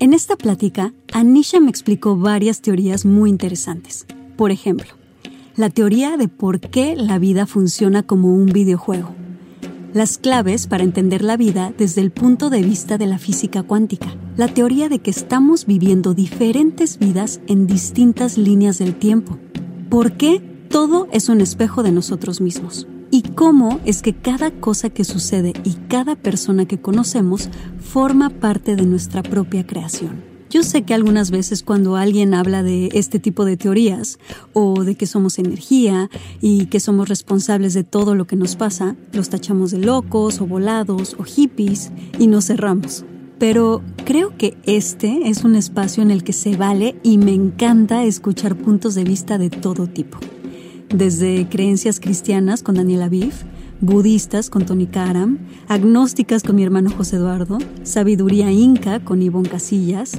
En esta plática, Anisha me explicó varias teorías muy interesantes. Por ejemplo, la teoría de por qué la vida funciona como un videojuego. Las claves para entender la vida desde el punto de vista de la física cuántica. La teoría de que estamos viviendo diferentes vidas en distintas líneas del tiempo. ¿Por qué todo es un espejo de nosotros mismos? Y cómo es que cada cosa que sucede y cada persona que conocemos forma parte de nuestra propia creación. Yo sé que algunas veces cuando alguien habla de este tipo de teorías o de que somos energía y que somos responsables de todo lo que nos pasa, los tachamos de locos o volados o hippies y nos cerramos. Pero creo que este es un espacio en el que se vale y me encanta escuchar puntos de vista de todo tipo desde creencias cristianas con Daniela Aviv, budistas con Tony Karam, agnósticas con mi hermano José Eduardo, sabiduría inca con Ivonne Casillas,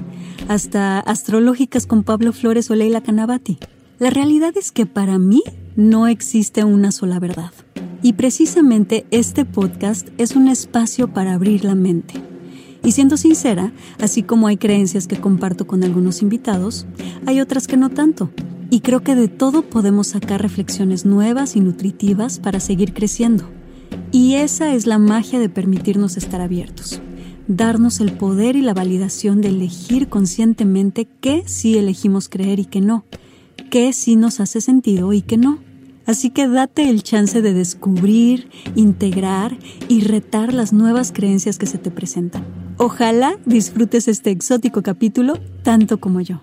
hasta astrológicas con Pablo Flores o Leila Canabati. La realidad es que para mí no existe una sola verdad. Y precisamente este podcast es un espacio para abrir la mente. Y siendo sincera, así como hay creencias que comparto con algunos invitados, hay otras que no tanto y creo que de todo podemos sacar reflexiones nuevas y nutritivas para seguir creciendo. Y esa es la magia de permitirnos estar abiertos. Darnos el poder y la validación de elegir conscientemente qué sí elegimos creer y qué no. Qué sí nos hace sentido y qué no. Así que date el chance de descubrir, integrar y retar las nuevas creencias que se te presentan. Ojalá disfrutes este exótico capítulo tanto como yo.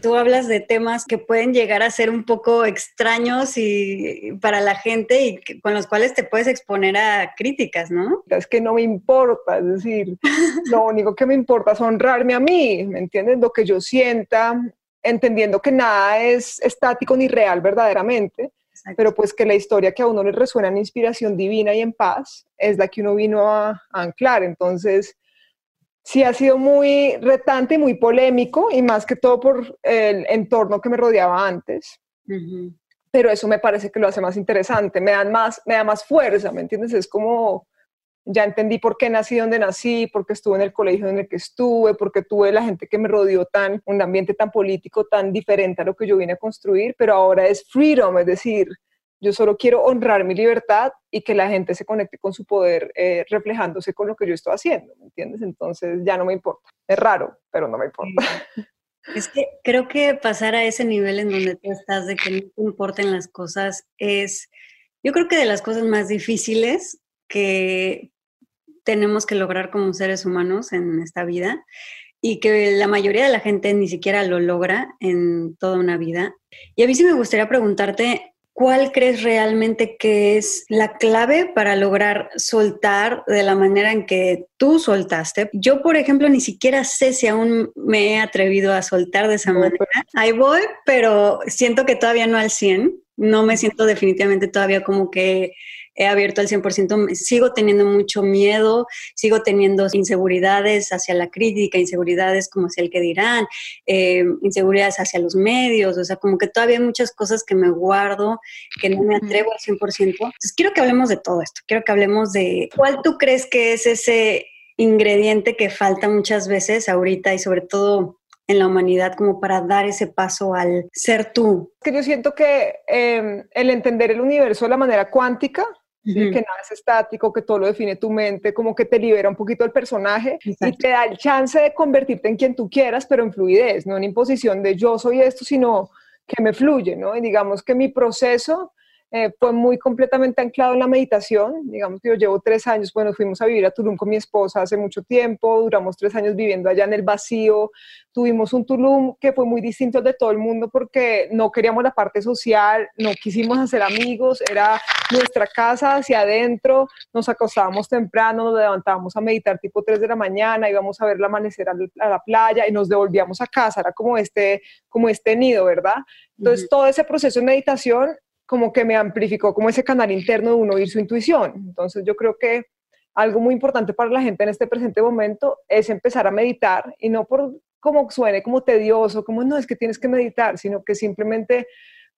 Tú hablas de temas que pueden llegar a ser un poco extraños y para la gente y con los cuales te puedes exponer a críticas, ¿no? Es que no me importa, es decir, lo único que me importa es honrarme a mí, ¿me entiendes? Lo que yo sienta, entendiendo que nada es estático ni real verdaderamente, pero pues que la historia que a uno le resuena en inspiración divina y en paz es la que uno vino a, a anclar. Entonces, sí ha sido muy retante y muy polémico, y más que todo por el entorno que me rodeaba antes. Pero eso me parece que lo hace más interesante, me, dan más, me da más fuerza, ¿me entiendes? Es como, ya entendí por qué nací donde nací, por qué estuve en el colegio en el que estuve, por qué tuve la gente que me rodeó tan, un ambiente tan político, tan diferente a lo que yo vine a construir, pero ahora es freedom, es decir, yo solo quiero honrar mi libertad y que la gente se conecte con su poder eh, reflejándose con lo que yo estoy haciendo, ¿me entiendes? Entonces ya no me importa. Es raro, pero no me importa. Es que creo que pasar a ese nivel en donde tú estás de que no te importen las cosas es, yo creo que de las cosas más difíciles que tenemos que lograr como seres humanos en esta vida y que la mayoría de la gente ni siquiera lo logra en toda una vida. Y a mí sí me gustaría preguntarte, ¿Cuál crees realmente que es la clave para lograr soltar de la manera en que tú soltaste? Yo, por ejemplo, ni siquiera sé si aún me he atrevido a soltar de esa manera. Ahí voy, pero siento que todavía no al 100. No me siento definitivamente todavía como que he abierto al 100%, sigo teniendo mucho miedo, sigo teniendo inseguridades hacia la crítica, inseguridades como hacia el que dirán, eh, inseguridades hacia los medios, o sea, como que todavía hay muchas cosas que me guardo, que no me atrevo al 100%. Entonces, quiero que hablemos de todo esto, quiero que hablemos de cuál tú crees que es ese ingrediente que falta muchas veces ahorita y sobre todo en la humanidad como para dar ese paso al ser tú? Que yo siento que em, el entender el universo de la manera cuántica que nada es estático, que todo lo define tu mente, como que te libera un poquito el personaje y te da el chance de convertirte en quien tú quieras, pero en fluidez, no en imposición de yo soy esto, sino que me fluye, ¿no? Y digamos que mi proceso eh, fue muy completamente anclado en la meditación. Digamos que yo llevo tres años, bueno, fuimos a vivir a Tulum con mi esposa hace mucho tiempo, duramos tres años viviendo allá en el vacío. Tuvimos un Tulum que fue muy distinto al de todo el mundo porque no queríamos la parte social, no quisimos hacer amigos, era nuestra casa hacia adentro, nos acostábamos temprano, nos levantábamos a meditar tipo 3 de la mañana, íbamos a ver el amanecer a la playa y nos devolvíamos a casa, era como este, como este nido, ¿verdad? Entonces, todo ese proceso de meditación como que me amplificó como ese canal interno de uno oír su intuición. Entonces yo creo que algo muy importante para la gente en este presente momento es empezar a meditar y no por como suene como tedioso, como no es que tienes que meditar, sino que simplemente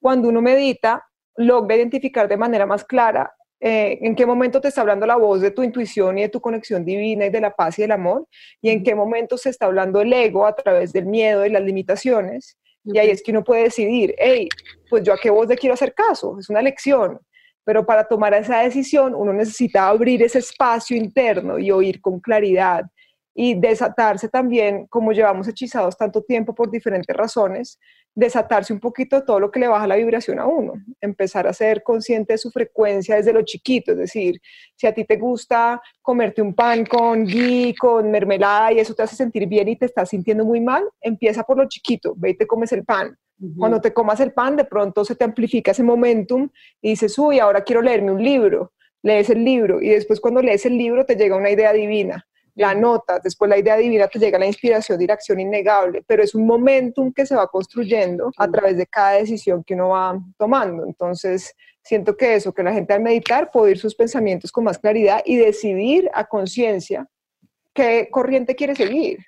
cuando uno medita logra identificar de manera más clara eh, en qué momento te está hablando la voz de tu intuición y de tu conexión divina y de la paz y del amor, y en qué momento se está hablando el ego a través del miedo y las limitaciones, y ahí es que uno puede decidir, hey, pues yo a qué voz le quiero hacer caso, es una elección. Pero para tomar esa decisión uno necesita abrir ese espacio interno y oír con claridad y desatarse también, como llevamos hechizados tanto tiempo por diferentes razones, desatarse un poquito de todo lo que le baja la vibración a uno, empezar a ser consciente de su frecuencia desde lo chiquito, es decir, si a ti te gusta comerte un pan con ghee, con mermelada y eso te hace sentir bien y te estás sintiendo muy mal, empieza por lo chiquito, ve y te comes el pan. Cuando te comas el pan, de pronto se te amplifica ese momentum y dices, uy, ahora quiero leerme un libro, lees el libro y después cuando lees el libro te llega una idea divina la nota, después la idea divina te llega la inspiración de acción innegable, pero es un momentum que se va construyendo a través de cada decisión que uno va tomando. Entonces, siento que eso, que la gente al meditar puede ir sus pensamientos con más claridad y decidir a conciencia qué corriente quiere seguir,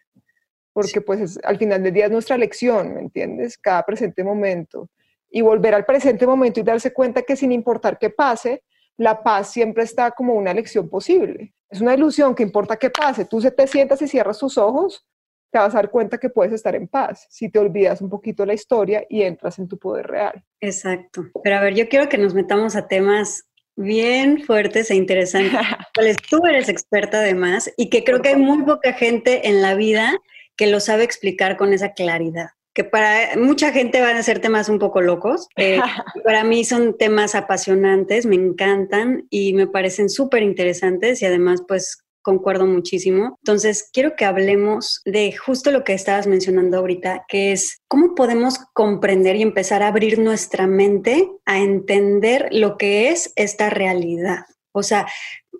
porque pues al final del día es nuestra lección, ¿me entiendes? Cada presente momento. Y volver al presente momento y darse cuenta que sin importar qué pase, la paz siempre está como una lección posible. Es una ilusión que importa qué pase. Tú se te sientas y cierras tus ojos, te vas a dar cuenta que puedes estar en paz si te olvidas un poquito la historia y entras en tu poder real. Exacto. Pero a ver, yo quiero que nos metamos a temas bien fuertes e interesantes, cuales tú eres experta además y que creo que hay muy poca gente en la vida que lo sabe explicar con esa claridad que para mucha gente van a ser temas un poco locos. Eh, para mí son temas apasionantes, me encantan y me parecen súper interesantes y además pues concuerdo muchísimo. Entonces, quiero que hablemos de justo lo que estabas mencionando ahorita, que es cómo podemos comprender y empezar a abrir nuestra mente a entender lo que es esta realidad. O sea,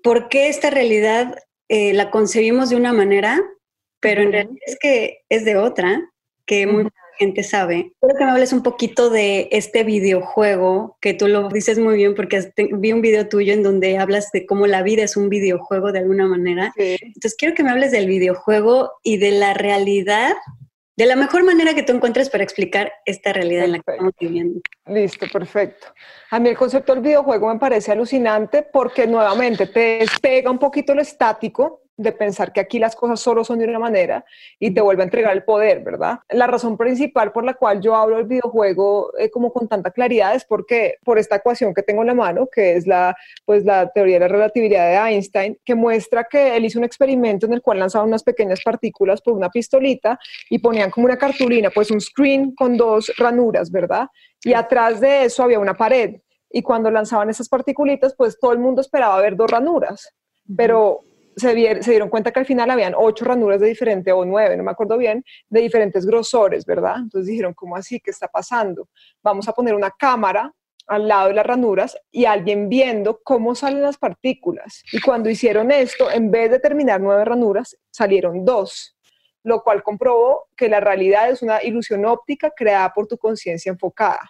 ¿por qué esta realidad eh, la concebimos de una manera, pero en realidad es que es de otra, que muy gente sabe. Quiero que me hables un poquito de este videojuego, que tú lo dices muy bien porque vi un video tuyo en donde hablas de cómo la vida es un videojuego de alguna manera. Entonces quiero que me hables del videojuego y de la realidad, de la mejor manera que tú encuentres para explicar esta realidad en la que estamos viviendo. Listo, perfecto. A mí el concepto del videojuego me parece alucinante porque nuevamente te despega un poquito lo estático de pensar que aquí las cosas solo son de una manera y te vuelve a entregar el poder, ¿verdad? La razón principal por la cual yo hablo del videojuego eh, como con tanta claridad es porque por esta ecuación que tengo en la mano, que es la, pues, la teoría de la relatividad de Einstein, que muestra que él hizo un experimento en el cual lanzaba unas pequeñas partículas por una pistolita y ponían como una cartulina, pues un screen con dos ranuras, ¿verdad? Y atrás de eso había una pared. Y cuando lanzaban esas particulitas, pues todo el mundo esperaba ver dos ranuras. Pero se, dieron cuenta que al final habían ocho ranuras de diferente, o nueve, no me acuerdo bien, de diferentes grosores, ¿verdad? Entonces dijeron, ¿cómo así? ¿Qué está pasando? Vamos a poner una cámara al lado de las ranuras y alguien viendo cómo salen las partículas. Y cuando hicieron esto, en vez de terminar nueve ranuras, salieron dos, lo cual comprobó que la realidad es una ilusión óptica creada por tu conciencia enfocada.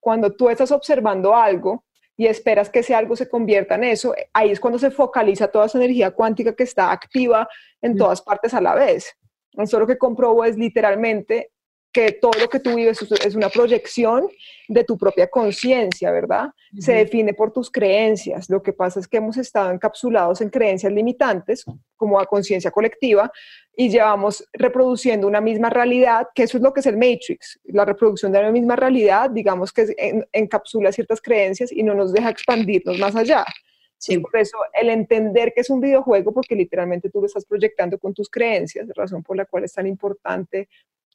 Cuando tú estás observando algo, y esperas que ese algo se convierta en eso, ahí es cuando se focaliza toda esa energía cuántica que está activa en todas partes a la vez. Eso lo que comprobo es literalmente que todo lo que tú vives es una proyección de tu propia conciencia, ¿verdad? Se define por tus creencias. Lo que pasa es que hemos estado encapsulados en creencias limitantes, como a conciencia colectiva, y llevamos reproduciendo una misma realidad, que eso es lo que es el Matrix, la reproducción de una misma realidad, digamos que encapsula ciertas creencias y no nos deja expandirnos más allá. Por eso el entender que es un videojuego, porque literalmente tú lo estás proyectando con tus creencias, razón por la cual es tan importante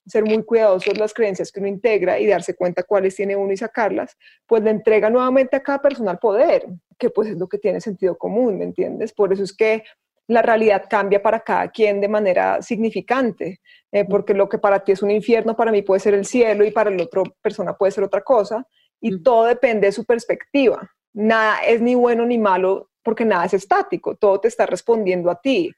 ser muy cuidadosos las creencias que uno integra y darse cuenta cuáles tiene uno y sacarlas, pues le entrega nuevamente a cada persona el poder, que pues es lo que tiene sentido común, ¿me entiendes? Por eso es que la realidad cambia para cada quien de manera significante, eh, porque lo que para ti es un infierno, para mí puede ser el cielo y para la otra persona puede ser otra cosa, y todo depende de su perspectiva. Nada es ni bueno ni malo porque nada es estático, todo te está respondiendo a ti.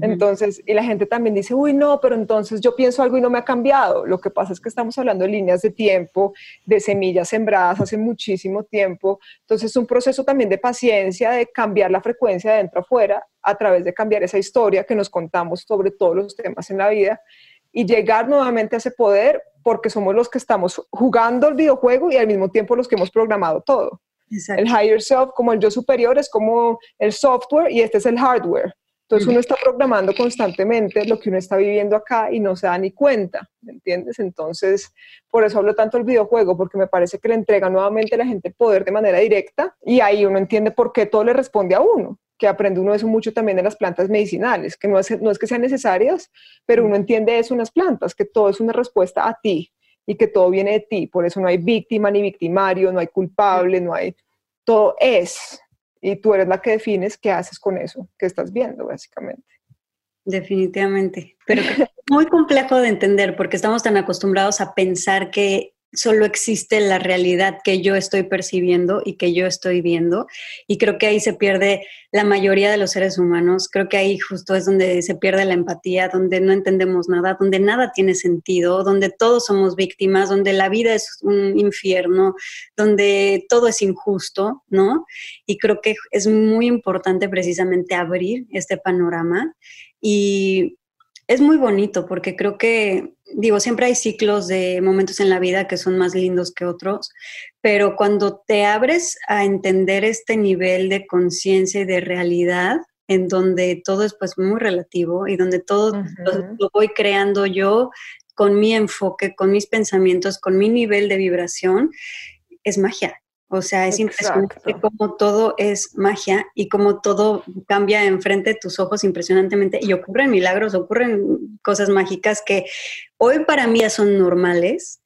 Entonces, y la gente también dice, uy, no, pero entonces yo pienso algo y no me ha cambiado. Lo que pasa es que estamos hablando de líneas de tiempo, de semillas sembradas hace muchísimo tiempo. Entonces, es un proceso también de paciencia, de cambiar la frecuencia de dentro a afuera a través de cambiar esa historia que nos contamos sobre todos los temas en la vida y llegar nuevamente a ese poder porque somos los que estamos jugando el videojuego y al mismo tiempo los que hemos programado todo. El higher self, como el yo superior, es como el software y este es el hardware. Entonces uno está programando constantemente lo que uno está viviendo acá y no se da ni cuenta, ¿me entiendes? Entonces, por eso hablo tanto del videojuego, porque me parece que le entrega nuevamente a la gente poder de manera directa y ahí uno entiende por qué todo le responde a uno, que aprende uno eso mucho también de las plantas medicinales, que no es, no es que sean necesarias, pero uno entiende eso en las plantas, que todo es una respuesta a ti y que todo viene de ti, por eso no hay víctima ni victimario, no hay culpable, no hay, todo es, y tú eres la que defines qué haces con eso que estás viendo, básicamente. Definitivamente, pero es muy complejo de entender porque estamos tan acostumbrados a pensar que solo existe la realidad que yo estoy percibiendo y que yo estoy viendo. Y creo que ahí se pierde la mayoría de los seres humanos. Creo que ahí justo es donde se pierde la empatía, donde no entendemos nada, donde nada tiene sentido, donde todos somos víctimas, donde la vida es un infierno, donde todo es injusto, ¿no? Y creo que es muy importante precisamente abrir este panorama y es muy bonito porque creo que, digo, siempre hay ciclos de momentos en la vida que son más lindos que otros, pero cuando te abres a entender este nivel de conciencia y de realidad, en donde todo es pues muy relativo y donde todo lo, voy creando yo con mi enfoque, con mis pensamientos, con mi nivel de vibración, es magia. O sea, es impresionante cómo todo es magia y cómo todo cambia enfrente de tus ojos impresionantemente y ocurren milagros, ocurren cosas mágicas que hoy para mí ya son normales,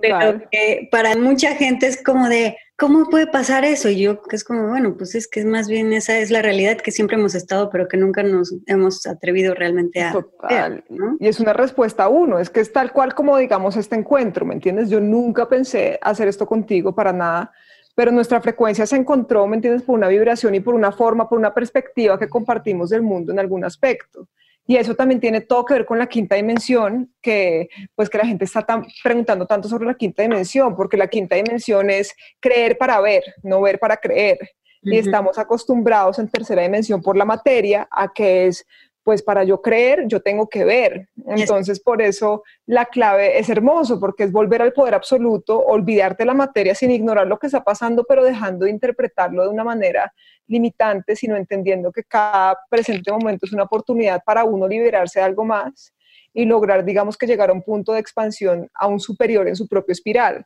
pero que para mucha gente es como de, ¿cómo puede pasar eso? Y yo que es como, bueno, pues es que es más bien esa es la realidad que siempre hemos estado, pero que nunca nos hemos atrevido realmente a... Total. Y es una respuesta a uno, es que es tal cual como digamos este encuentro, ¿me entiendes? Yo nunca pensé hacer esto contigo para nada pero nuestra frecuencia se encontró, ¿me entiendes?, por una vibración y por una forma, por una perspectiva que compartimos del mundo en algún aspecto. Y eso también tiene todo que ver con la quinta dimensión, que pues que la gente está tan, preguntando tanto sobre la quinta dimensión, porque la quinta dimensión es creer para ver, no ver para creer. Y estamos acostumbrados en tercera dimensión por la materia a que es pues para yo creer, yo tengo que ver. Entonces, por eso la clave es hermoso, porque es volver al poder absoluto, olvidarte la materia sin ignorar lo que está pasando, pero dejando de interpretarlo de una manera limitante, sino entendiendo que cada presente momento es una oportunidad para uno liberarse de algo más y lograr, digamos, que llegar a un punto de expansión aún superior en su propio espiral.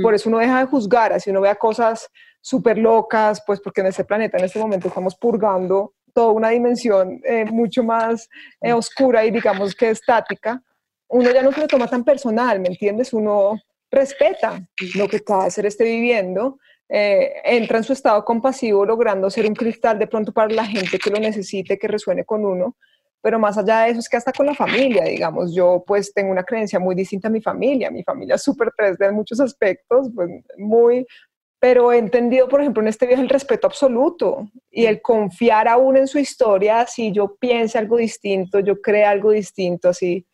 Por eso uno deja de juzgar, así uno vea cosas súper locas, pues porque en este planeta en este momento estamos purgando una dimensión eh, mucho más eh, oscura y digamos que estática, uno ya no se lo toma tan personal, ¿me entiendes? Uno respeta lo que cada ser esté viviendo, eh, entra en su estado compasivo logrando ser un cristal de pronto para la gente que lo necesite, que resuene con uno, pero más allá de eso es que hasta con la familia, digamos, yo pues tengo una creencia muy distinta a mi familia, mi familia es súper 3D en muchos aspectos, pues muy pero he entendido, por ejemplo, en este viaje el respeto absoluto y el confiar aún en su historia, si yo piense algo distinto, yo crea algo distinto, así,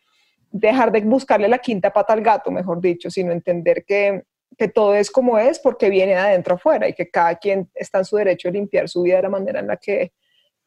dejar de buscarle la quinta pata al gato, mejor dicho, sino entender que, que todo es como es porque viene de adentro afuera y que cada quien está en su derecho de limpiar su vida de la manera en la que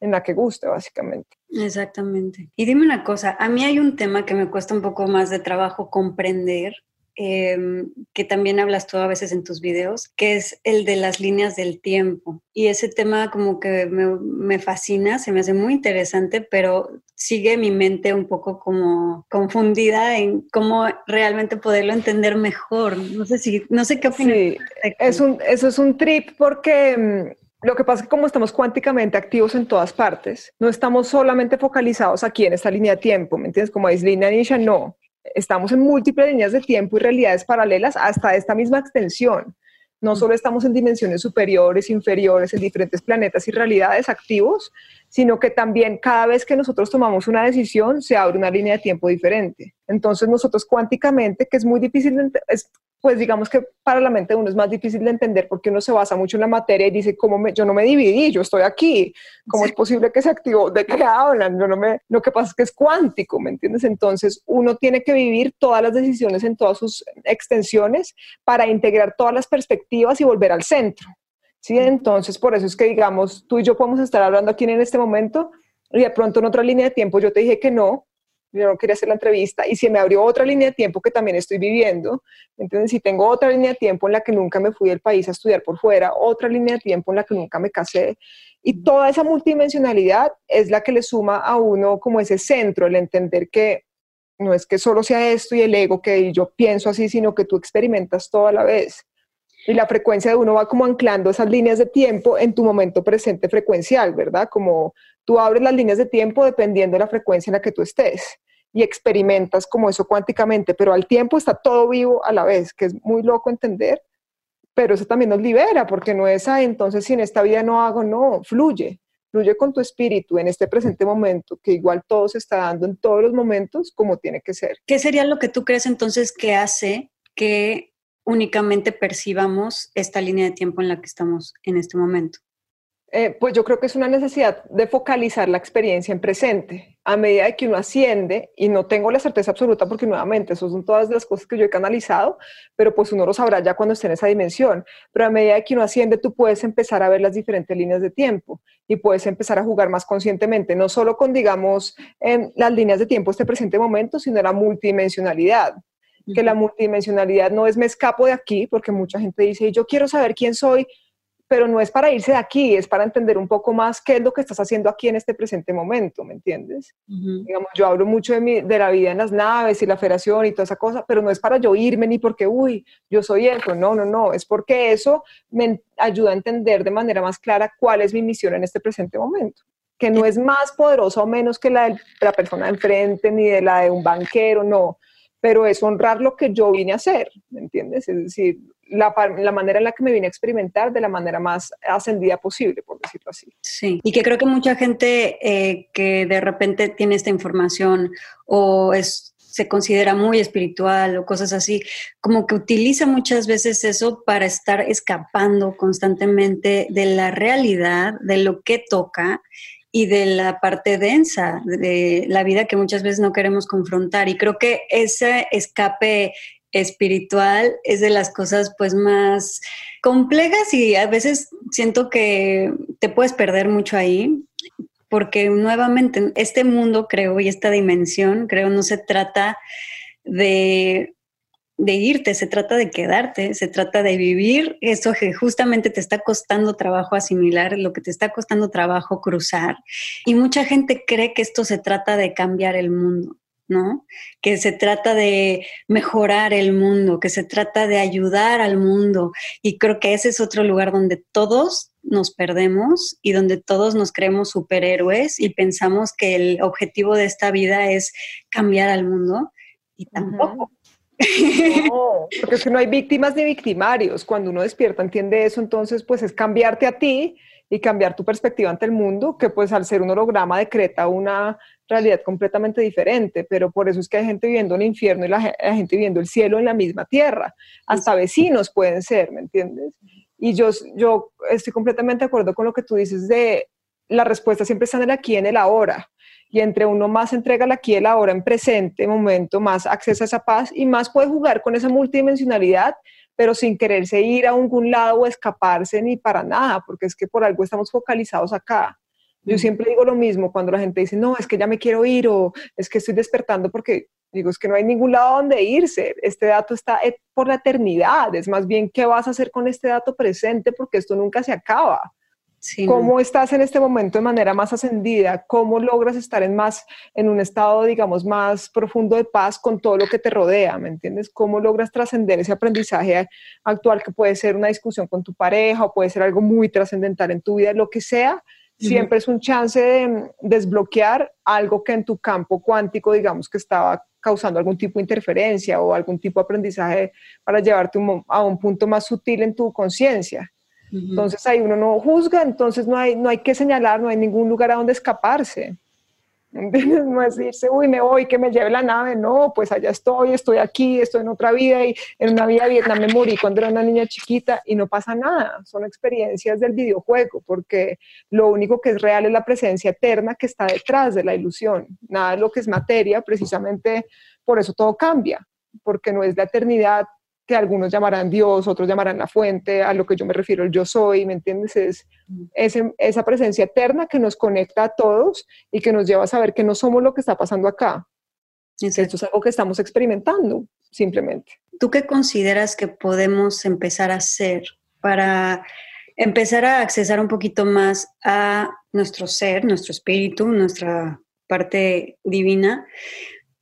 en la que guste, básicamente. Exactamente. Y dime una cosa, a mí hay un tema que me cuesta un poco más de trabajo comprender Em, que también hablas tú a veces en tus videos, que es el de las líneas del tiempo. Y ese tema como que me, fascina, se me hace muy interesante, pero sigue mi mente un poco como confundida en cómo realmente poderlo entender mejor. No sé si, no sé qué opinas. es un, eso es un trip porque mm, Lo que pasa es que como estamos cuánticamente activos en todas partes, no estamos solamente focalizados aquí en esta línea de tiempo, ¿me entiendes? Como es línea Nisha, no. Estamos en múltiples líneas de tiempo y realidades paralelas hasta esta misma extensión. No solo estamos en dimensiones superiores, inferiores, en diferentes planetas y realidades activos, sino que también cada vez que nosotros tomamos una decisión se abre una línea de tiempo diferente. Entonces nosotros cuánticamente, que es muy difícil, es pues digamos que para la mente de uno es más difícil de entender porque uno se basa mucho en la materia y dice, ¿cómo me, yo no me dividí, yo estoy aquí, ¿cómo es posible que se activó? ¿De qué hablan? Yo no me, lo que pasa es que es cuántico, ¿me entiendes? Entonces uno tiene que vivir todas las decisiones en todas sus extensiones para integrar todas las perspectivas y volver al centro. ¿Sí? Entonces por eso es que digamos, tú y yo podemos estar hablando aquí en este momento y de pronto en otra línea de tiempo yo te dije que no, yo no quería hacer la entrevista y se me abrió otra línea de tiempo que también estoy viviendo, entonces si tengo otra línea de tiempo en la que nunca me fui del país a estudiar por fuera, otra línea de tiempo en la que nunca me casé y toda esa multidimensionalidad es la que le suma a uno como ese centro, el entender que no es que solo sea esto y el ego que yo pienso así, sino que tú experimentas todo a la vez. Y la frecuencia de uno va como anclando esas líneas de tiempo en tu momento presente frecuencial, ¿verdad? Como Tú abres las líneas de tiempo dependiendo de la frecuencia en la que tú estés y experimentas como eso cuánticamente, pero al tiempo está todo vivo a la vez, que es muy loco entender, pero eso también nos libera, porque no es, ah, entonces si en esta vida no hago, no, fluye, fluye con tu espíritu en este presente momento, que igual todo se está dando en todos los momentos como tiene que ser. ¿Qué sería lo que tú crees entonces que hace que únicamente percibamos esta línea de tiempo en la que estamos en este momento? Eh, pues yo creo que es una necesidad de focalizar la experiencia en presente. A medida que uno asciende, y no tengo la certeza absoluta porque nuevamente, son todas las cosas que yo he canalizado, pero pues uno lo sabrá ya cuando esté en esa dimensión. Pero a medida que uno asciende, tú puedes empezar a ver las diferentes líneas de tiempo y puedes empezar a jugar más conscientemente, no solo con, digamos, en las líneas de tiempo este presente momento, sino la multidimensionalidad que la multidimensionalidad no es me escapo de aquí, porque mucha gente dice, yo quiero saber quién soy, pero no es para irse de aquí, es para entender un poco más qué es lo que estás haciendo aquí en este presente momento, ¿me entiendes? Digamos, yo hablo mucho de, mi, de la vida en las naves y la federación y toda esa cosa, pero no es para yo irme ni porque, uy, yo soy eso, no, no, no, es porque eso me ayuda a entender de manera más clara cuál es mi misión en este presente momento que no es más poderosa o menos que la de la persona de enfrente ni de la de un banquero, no, pero es honrar lo que yo vine a hacer, ¿me entiendes? Es decir, la, manera en la que me vine a experimentar de la manera más ascendida posible, por decirlo así. Sí, y que creo que mucha gente eh, que de repente tiene esta información o es, se considera muy espiritual o cosas así, como que utiliza muchas veces eso para estar escapando constantemente de la realidad, de lo que toca y de la parte densa de la vida que muchas veces no queremos confrontar. Y creo que ese escape espiritual es de las cosas pues más complejas y a veces siento que te puedes perder mucho ahí porque nuevamente este mundo creo y esta dimensión creo no se trata de de irte, se trata de quedarte, se trata de vivir eso que justamente te está costando trabajo asimilar, lo que te está costando trabajo cruzar. Y mucha gente cree que esto se trata de cambiar el mundo. ¿no? Que se trata de mejorar el mundo, que se trata de ayudar al mundo. Y creo que ese es otro lugar donde todos nos perdemos y donde todos nos creemos superhéroes y pensamos que el objetivo de esta vida es cambiar al mundo. Y tampoco. No, porque es que no hay víctimas ni victimarios. Cuando uno despierta, entiende eso, entonces pues es cambiarte a ti y cambiar tu perspectiva ante el mundo, que pues al ser un holograma decreta una realidad completamente diferente, pero por eso es que hay gente viviendo el infierno y la, gente viviendo el cielo en la misma tierra, hasta vecinos pueden ser, ¿me entiendes? Y yo, yo estoy completamente de acuerdo con lo que tú dices de la respuesta siempre está en el aquí, en el ahora, y entre uno más entrega el aquí, el ahora, en presente momento, más accesa a esa paz y más puede jugar con esa multidimensionalidad pero sin quererse ir a algún lado o escaparse ni para nada, porque es que por algo estamos focalizados acá. Yo mm. siempre digo lo mismo cuando la gente dice, no, es que ya me quiero ir o es que estoy despertando porque digo, es que no hay ningún lado donde irse. Este dato está por la eternidad. Es más bien qué vas a hacer con este dato presente porque esto nunca se acaba. ¿Cómo estás en este momento de manera más ascendida? ¿Cómo logras estar en más en un estado, digamos, más profundo de paz con todo lo que te rodea? ¿Me entiendes? ¿Cómo logras trascender ese aprendizaje actual que puede ser una discusión con tu pareja o puede ser algo muy trascendental en tu vida, lo que sea? Siempre es un chance de desbloquear algo que en tu campo cuántico, digamos, que estaba causando algún tipo de interferencia o algún tipo de aprendizaje para llevarte a un punto más sutil en tu conciencia. Entonces ahí uno no juzga, entonces no hay, no hay que señalar, no hay ningún lugar a donde escaparse. No es decirse, uy, me voy, que me lleve la nave. No, pues allá estoy, estoy aquí, estoy en otra vida y en una vida de Vietnam me morí cuando era una niña chiquita y no pasa nada. Son experiencias del videojuego porque lo único que es real es la presencia eterna que está detrás de la ilusión. Nada de lo que es materia, precisamente por eso todo cambia, porque no es la eternidad que algunos llamarán Dios, otros llamarán la fuente, a lo que yo me refiero el yo soy, ¿me entiendes? Es, esa presencia eterna que nos conecta a todos y que nos lleva a saber que no somos lo que está pasando acá. Esto es algo que estamos experimentando, simplemente. ¿Tú qué consideras que podemos empezar a hacer para empezar a accesar un poquito más a nuestro ser, nuestro espíritu, nuestra parte divina,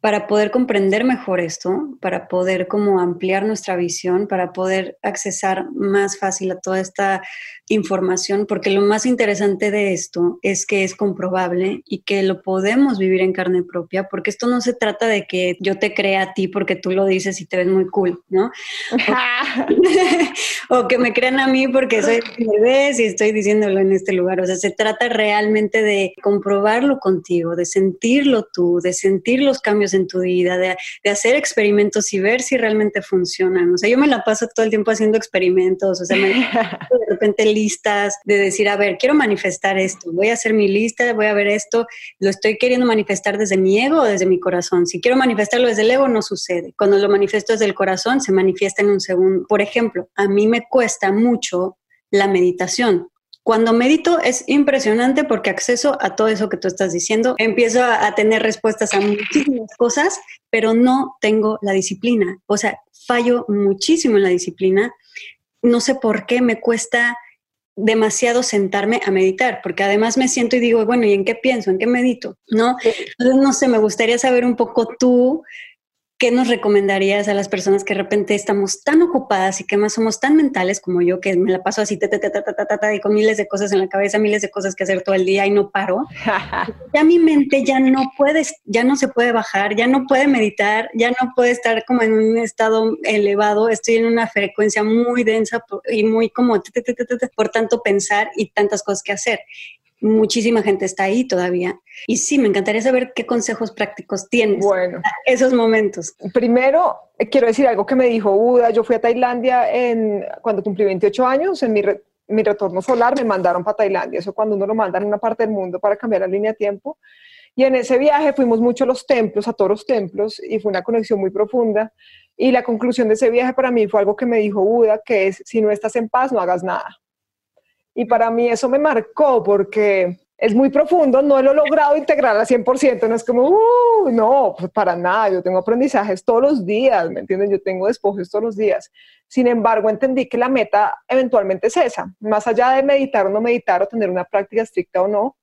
para poder comprender mejor esto, para poder como ampliar nuestra visión, para poder accesar más fácil a toda esta información, porque lo más interesante de esto es que es comprobable y que lo podemos vivir en carne propia, porque esto no se trata de que yo te crea a ti porque tú lo dices y te ves muy cool, ¿no? O, que me crean a mí porque soy bebé y estoy diciéndolo en este lugar. O sea, se trata realmente de comprobarlo contigo, de sentirlo tú, de sentir los cambios en tu vida, de, de hacer experimentos y ver si realmente funcionan. O sea, yo me la paso todo el tiempo haciendo experimentos, o sea, me, de repente listas de decir, a ver, quiero manifestar esto, voy a hacer mi lista, voy a ver esto, lo estoy queriendo manifestar desde mi ego o desde mi corazón. Si quiero manifestarlo desde el ego, no sucede. Cuando lo manifiesto desde el corazón, se manifiesta en un segundo. Por ejemplo, a mí me cuesta mucho la meditación. Cuando medito es impresionante porque acceso a todo eso que tú estás diciendo. Empiezo a, a, tener respuestas a muchísimas cosas, pero no tengo la disciplina. O sea, fallo muchísimo en la disciplina. No sé por qué me cuesta demasiado sentarme a meditar, porque además me siento y digo, bueno, ¿y en qué pienso? ¿En qué medito? ¿No? Entonces, no sé, me gustaría saber un poco tú ¿qué nos recomendarías a las personas que de repente estamos tan ocupadas y que más somos tan mentales como yo, que me la paso así, ta, ta, ta, y con miles de cosas en la cabeza, miles de cosas que hacer todo el día y no paro? ya mi mente ya no puede, ya no se puede bajar, ya no puede meditar, ya no puede estar como en un estado elevado, estoy en una frecuencia muy densa y muy como, por tanto pensar y tantas cosas que hacer muchísima gente está ahí todavía. Y sí, me encantaría saber qué consejos prácticos tienes bueno, esos momentos. Primero, quiero decir algo que me dijo Uda. Yo fui a Tailandia en, cuando cumplí 28 años, en mi, mi retorno solar me mandaron para Tailandia. Eso cuando uno lo manda en una parte del mundo para cambiar la línea de tiempo. Y en ese viaje fuimos mucho a los templos, a todos los templos, y fue una conexión muy profunda. Y la conclusión de ese viaje para mí fue algo que me dijo Buda, que es, si no estás en paz, no hagas nada. Y para mí eso me marcó porque es muy profundo, no lo he logrado integrar al 100%, no es como, uh, no, pues para nada, yo tengo aprendizajes todos los días, ¿me entienden? Yo tengo despojos todos los días. Sin embargo, entendí que la meta eventualmente es esa, más allá de meditar o no meditar o tener una práctica estricta o no,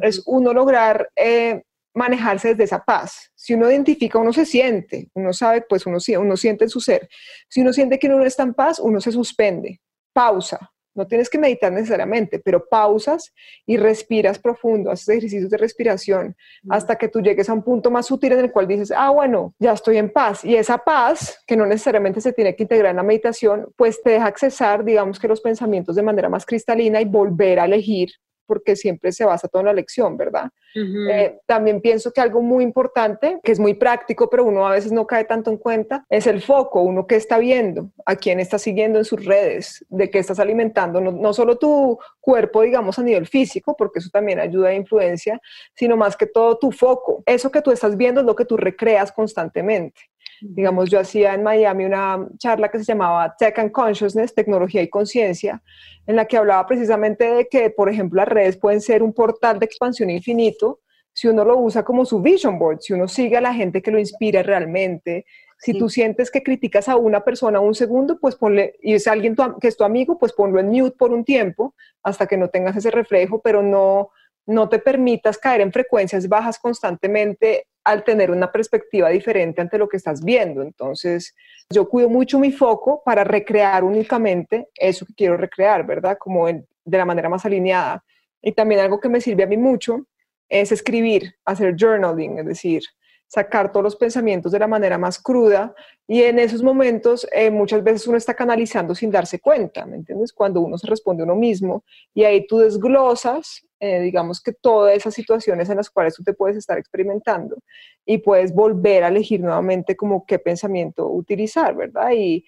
es uno lograr eh, manejarse desde esa paz. Si uno identifica, uno se siente, uno sabe, pues uno, uno siente en su ser. Si uno siente que uno no está en paz, uno se suspende, pausa, no tienes que meditar necesariamente, pero pausas y respiras profundo, haces ejercicios de respiración hasta que tú llegues a un punto más sutil en el cual dices, ah, bueno, ya estoy en paz. Y esa paz, que no necesariamente se tiene que integrar en la meditación, pues te deja accesar, digamos que los pensamientos de manera más cristalina y volver a elegir porque siempre se basa todo en la lección, ¿verdad? Eh, también pienso que algo muy importante, que es muy práctico, pero uno a veces no cae tanto en cuenta, es el foco, uno que está viendo, a quién está siguiendo en sus redes, de qué estás alimentando, no, no solo tu cuerpo, digamos, a nivel físico, porque eso también ayuda a influencia, sino más que todo tu foco. Eso que tú estás viendo es lo que tú recreas constantemente. Digamos, yo hacía en Miami una charla que se llamaba Tech and Consciousness, Tecnología y Conciencia, en la que hablaba precisamente de que, por ejemplo, las redes pueden ser un portal de expansión infinito si uno lo usa como su vision board, si uno sigue a la gente que lo inspira realmente, Si tú sientes que criticas a una persona un segundo, pues ponle, y es alguien que es tu amigo, pues ponlo en mute por un tiempo hasta que no tengas ese reflejo, pero no, no te permitas caer en frecuencias bajas constantemente al tener una perspectiva diferente ante lo que estás viendo. Entonces, yo cuido mucho mi foco para recrear únicamente eso que quiero recrear, ¿verdad? Como de la manera más alineada. Y también algo que me sirve a mí mucho es escribir, hacer journaling, es decir, sacar todos los pensamientos de la manera más cruda y en esos momentos eh, muchas veces uno está canalizando sin darse cuenta, ¿me entiendes? Cuando uno se responde a uno mismo y ahí tú desglosas, eh, digamos que todas esas situaciones en las cuales tú te puedes estar experimentando y puedes volver a elegir nuevamente como qué pensamiento utilizar, ¿verdad? Y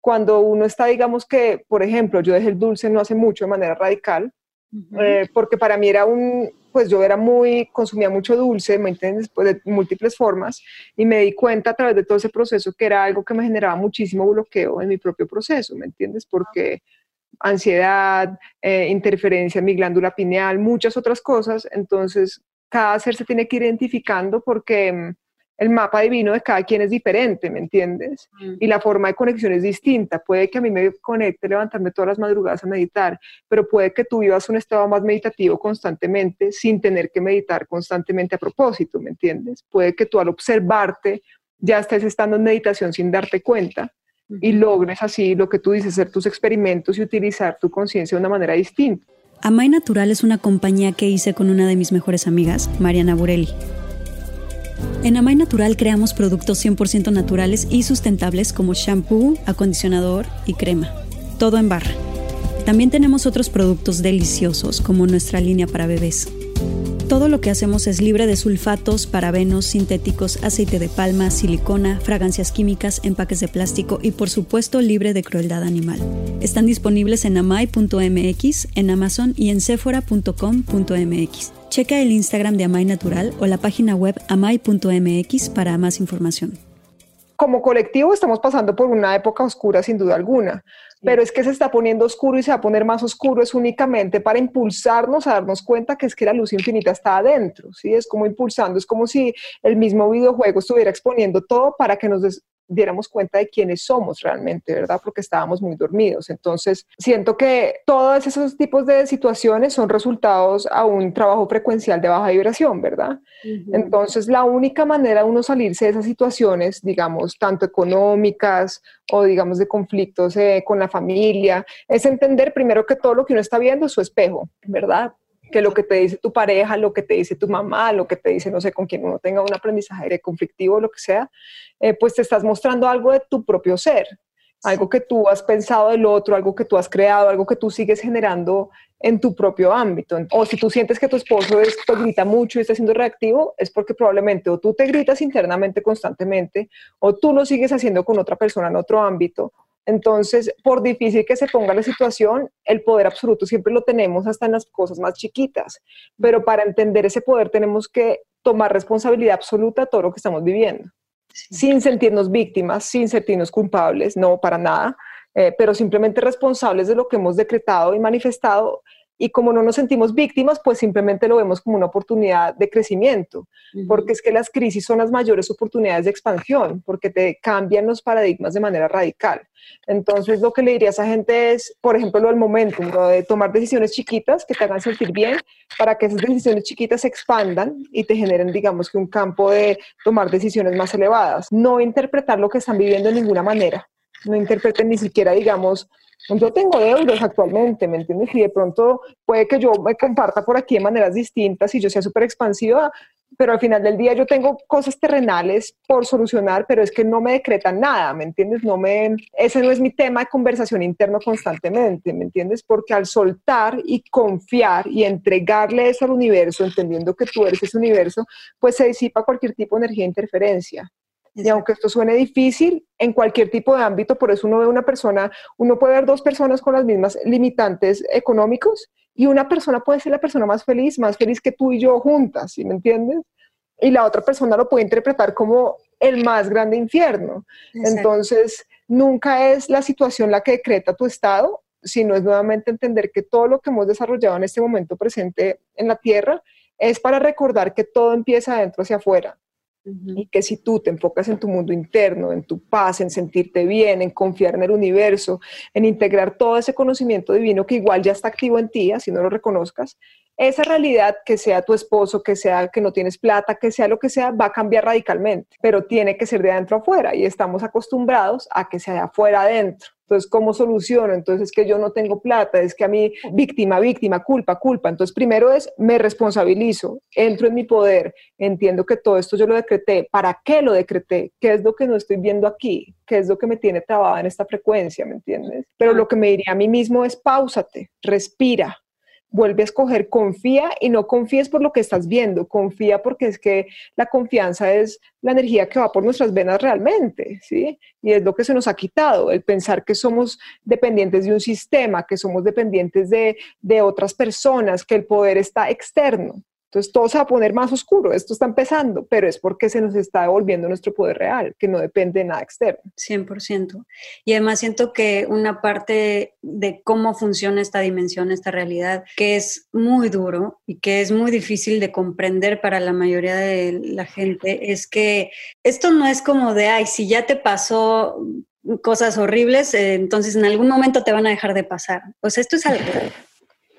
cuando uno está, digamos que, por ejemplo, yo dejé el dulce no hace mucho de manera radical, eh, porque para mí era un, pues yo era muy, consumía mucho dulce, ¿me entiendes? Pues de múltiples formas, y me di cuenta a través de todo ese proceso que era algo que me generaba muchísimo bloqueo en mi propio proceso, ¿me entiendes? Porque ansiedad, eh, interferencia en mi glándula pineal, muchas otras cosas, entonces cada ser se tiene que ir identificando porque mm, el mapa divino de cada quien es diferente, ¿me entiendes? Mm. Y la forma de conexión es distinta. Puede que a mí me conecte levantarme todas las madrugadas a meditar, pero puede que tú vivas un estado más meditativo constantemente sin tener que meditar constantemente a propósito, ¿me entiendes? Puede que tú al observarte ya estés estando en meditación sin darte cuenta y logres así lo que tú dices, hacer tus experimentos y utilizar tu conciencia de una manera distinta. Amay Natural es una compañía que hice con una de mis mejores amigas, Mariana Burelli. En Amay Natural creamos productos 100% naturales y sustentables como shampoo, acondicionador y crema. Todo en barra. También tenemos otros productos deliciosos como nuestra línea para bebés. Todo lo que hacemos es libre de sulfatos, parabenos, sintéticos, aceite de palma, silicona, fragancias químicas, empaques de plástico y por supuesto libre de crueldad animal. Están disponibles en amai.mx, en Amazon y en sephora.com.mx. Checa el Instagram de Amay Natural o la página web amay.mx para más información. Como colectivo estamos pasando por una época oscura sin duda alguna, pero es que se está poniendo oscuro y se va a poner más oscuro es únicamente para impulsarnos a darnos cuenta que es que la luz infinita está adentro, ¿sí? Es como impulsando, es como si el mismo videojuego estuviera exponiendo todo para que nos diéramos cuenta de quiénes somos realmente, ¿verdad? Porque estábamos muy dormidos. Entonces, siento que todos esos tipos de situaciones son resultados a un trabajo frecuencial de baja vibración, ¿verdad? Entonces, la única manera de uno salirse de esas situaciones, digamos, tanto económicas o digamos de conflictos eh, con la familia, es entender primero que todo lo que uno está viendo es su espejo, ¿verdad? Que lo que te dice tu pareja, lo que te dice tu mamá, lo que te dice, no sé, con quien uno tenga un aprendizaje de conflictivo, lo que sea, eh, pues te estás mostrando algo de tu propio ser, algo que tú has pensado del otro, algo que tú has creado, algo que tú sigues generando en tu propio ámbito. O si tú sientes que tu esposo te grita mucho y está siendo reactivo, es porque probablemente o tú te gritas internamente constantemente o tú lo sigues haciendo con otra persona en otro ámbito entonces, por difícil que se ponga la situación, el poder absoluto siempre lo tenemos hasta en las cosas más chiquitas, pero para entender ese poder tenemos que tomar responsabilidad absoluta de todo lo que estamos viviendo, sin sentirnos víctimas, sin sentirnos culpables, no para nada, eh, pero simplemente responsables de lo que hemos decretado y manifestado y como no nos sentimos víctimas, pues simplemente lo vemos como una oportunidad de crecimiento, porque es que las crisis son las mayores oportunidades de expansión, porque te cambian los paradigmas de manera radical. Entonces, lo que le diría a esa gente es, por ejemplo, lo del momento, de tomar decisiones chiquitas que te hagan sentir bien para que esas decisiones chiquitas se expandan y te generen, digamos, que un campo de tomar decisiones más elevadas. No interpretar lo que están viviendo de ninguna manera. No interpreten ni siquiera, digamos, yo tengo deudas actualmente, ¿me entiendes? Y de pronto puede que yo me comparta por aquí de maneras distintas y yo sea súper expansiva, pero al final del día yo tengo cosas terrenales por solucionar, pero es que no me decretan nada, ¿me entiendes? No me, ese no es mi tema de conversación interno constantemente, ¿me entiendes? Porque al soltar y confiar y entregarle eso al universo, entendiendo que tú eres ese universo, pues se disipa cualquier tipo de energía de interferencia. Y aunque esto suene difícil, en cualquier tipo de ámbito, por eso uno ve una persona, uno puede ver dos personas con las mismas limitantes económicos y una persona puede ser la persona más feliz, más feliz que tú y yo juntas, ¿sí me entiendes? Y la otra persona lo puede interpretar como el más grande infierno. Entonces, nunca es la situación la que decreta tu estado, sino es nuevamente entender que todo lo que hemos desarrollado en este momento presente en la Tierra es para recordar que todo empieza adentro hacia afuera Y que si tú te enfocas en tu mundo interno, en tu paz, en sentirte bien, en confiar en el universo, en integrar todo ese conocimiento divino que igual ya está activo en ti, así no lo reconozcas, esa realidad, que sea tu esposo, que sea que no tienes plata, que sea lo que sea, va a cambiar radicalmente, pero tiene que ser de adentro afuera y estamos acostumbrados a que sea de afuera adentro. Entonces, ¿cómo soluciono? Entonces, es que yo no tengo plata, es que a mí, víctima, víctima, culpa, culpa. Entonces, primero es, me responsabilizo, entro en mi poder, entiendo que todo esto yo lo decreté. ¿Para qué lo decreté? ¿Qué es lo que no estoy viendo aquí? ¿Qué es lo que me tiene trabada en esta frecuencia? ¿Me entiendes? Pero lo que me diría a mí mismo es, pausate, respira, vuelve a escoger, confía y no confíes por lo que estás viendo, confía porque es que la confianza es la energía que va por nuestras venas realmente, ¿sí? Y es lo que se nos ha quitado, el pensar que somos dependientes de un sistema, que somos dependientes de, de otras personas, que el poder está externo. Entonces todo se va a poner más oscuro, esto está empezando, pero es porque se nos está devolviendo nuestro poder real, que no depende de nada externo. 100%. Y además siento que una parte de cómo funciona esta dimensión, esta realidad, que es muy duro y que es muy difícil de comprender para la mayoría de la gente, es que esto no es como de, ay, si ya te pasó cosas horribles, eh, entonces en algún momento te van a dejar de pasar. Pues esto es algo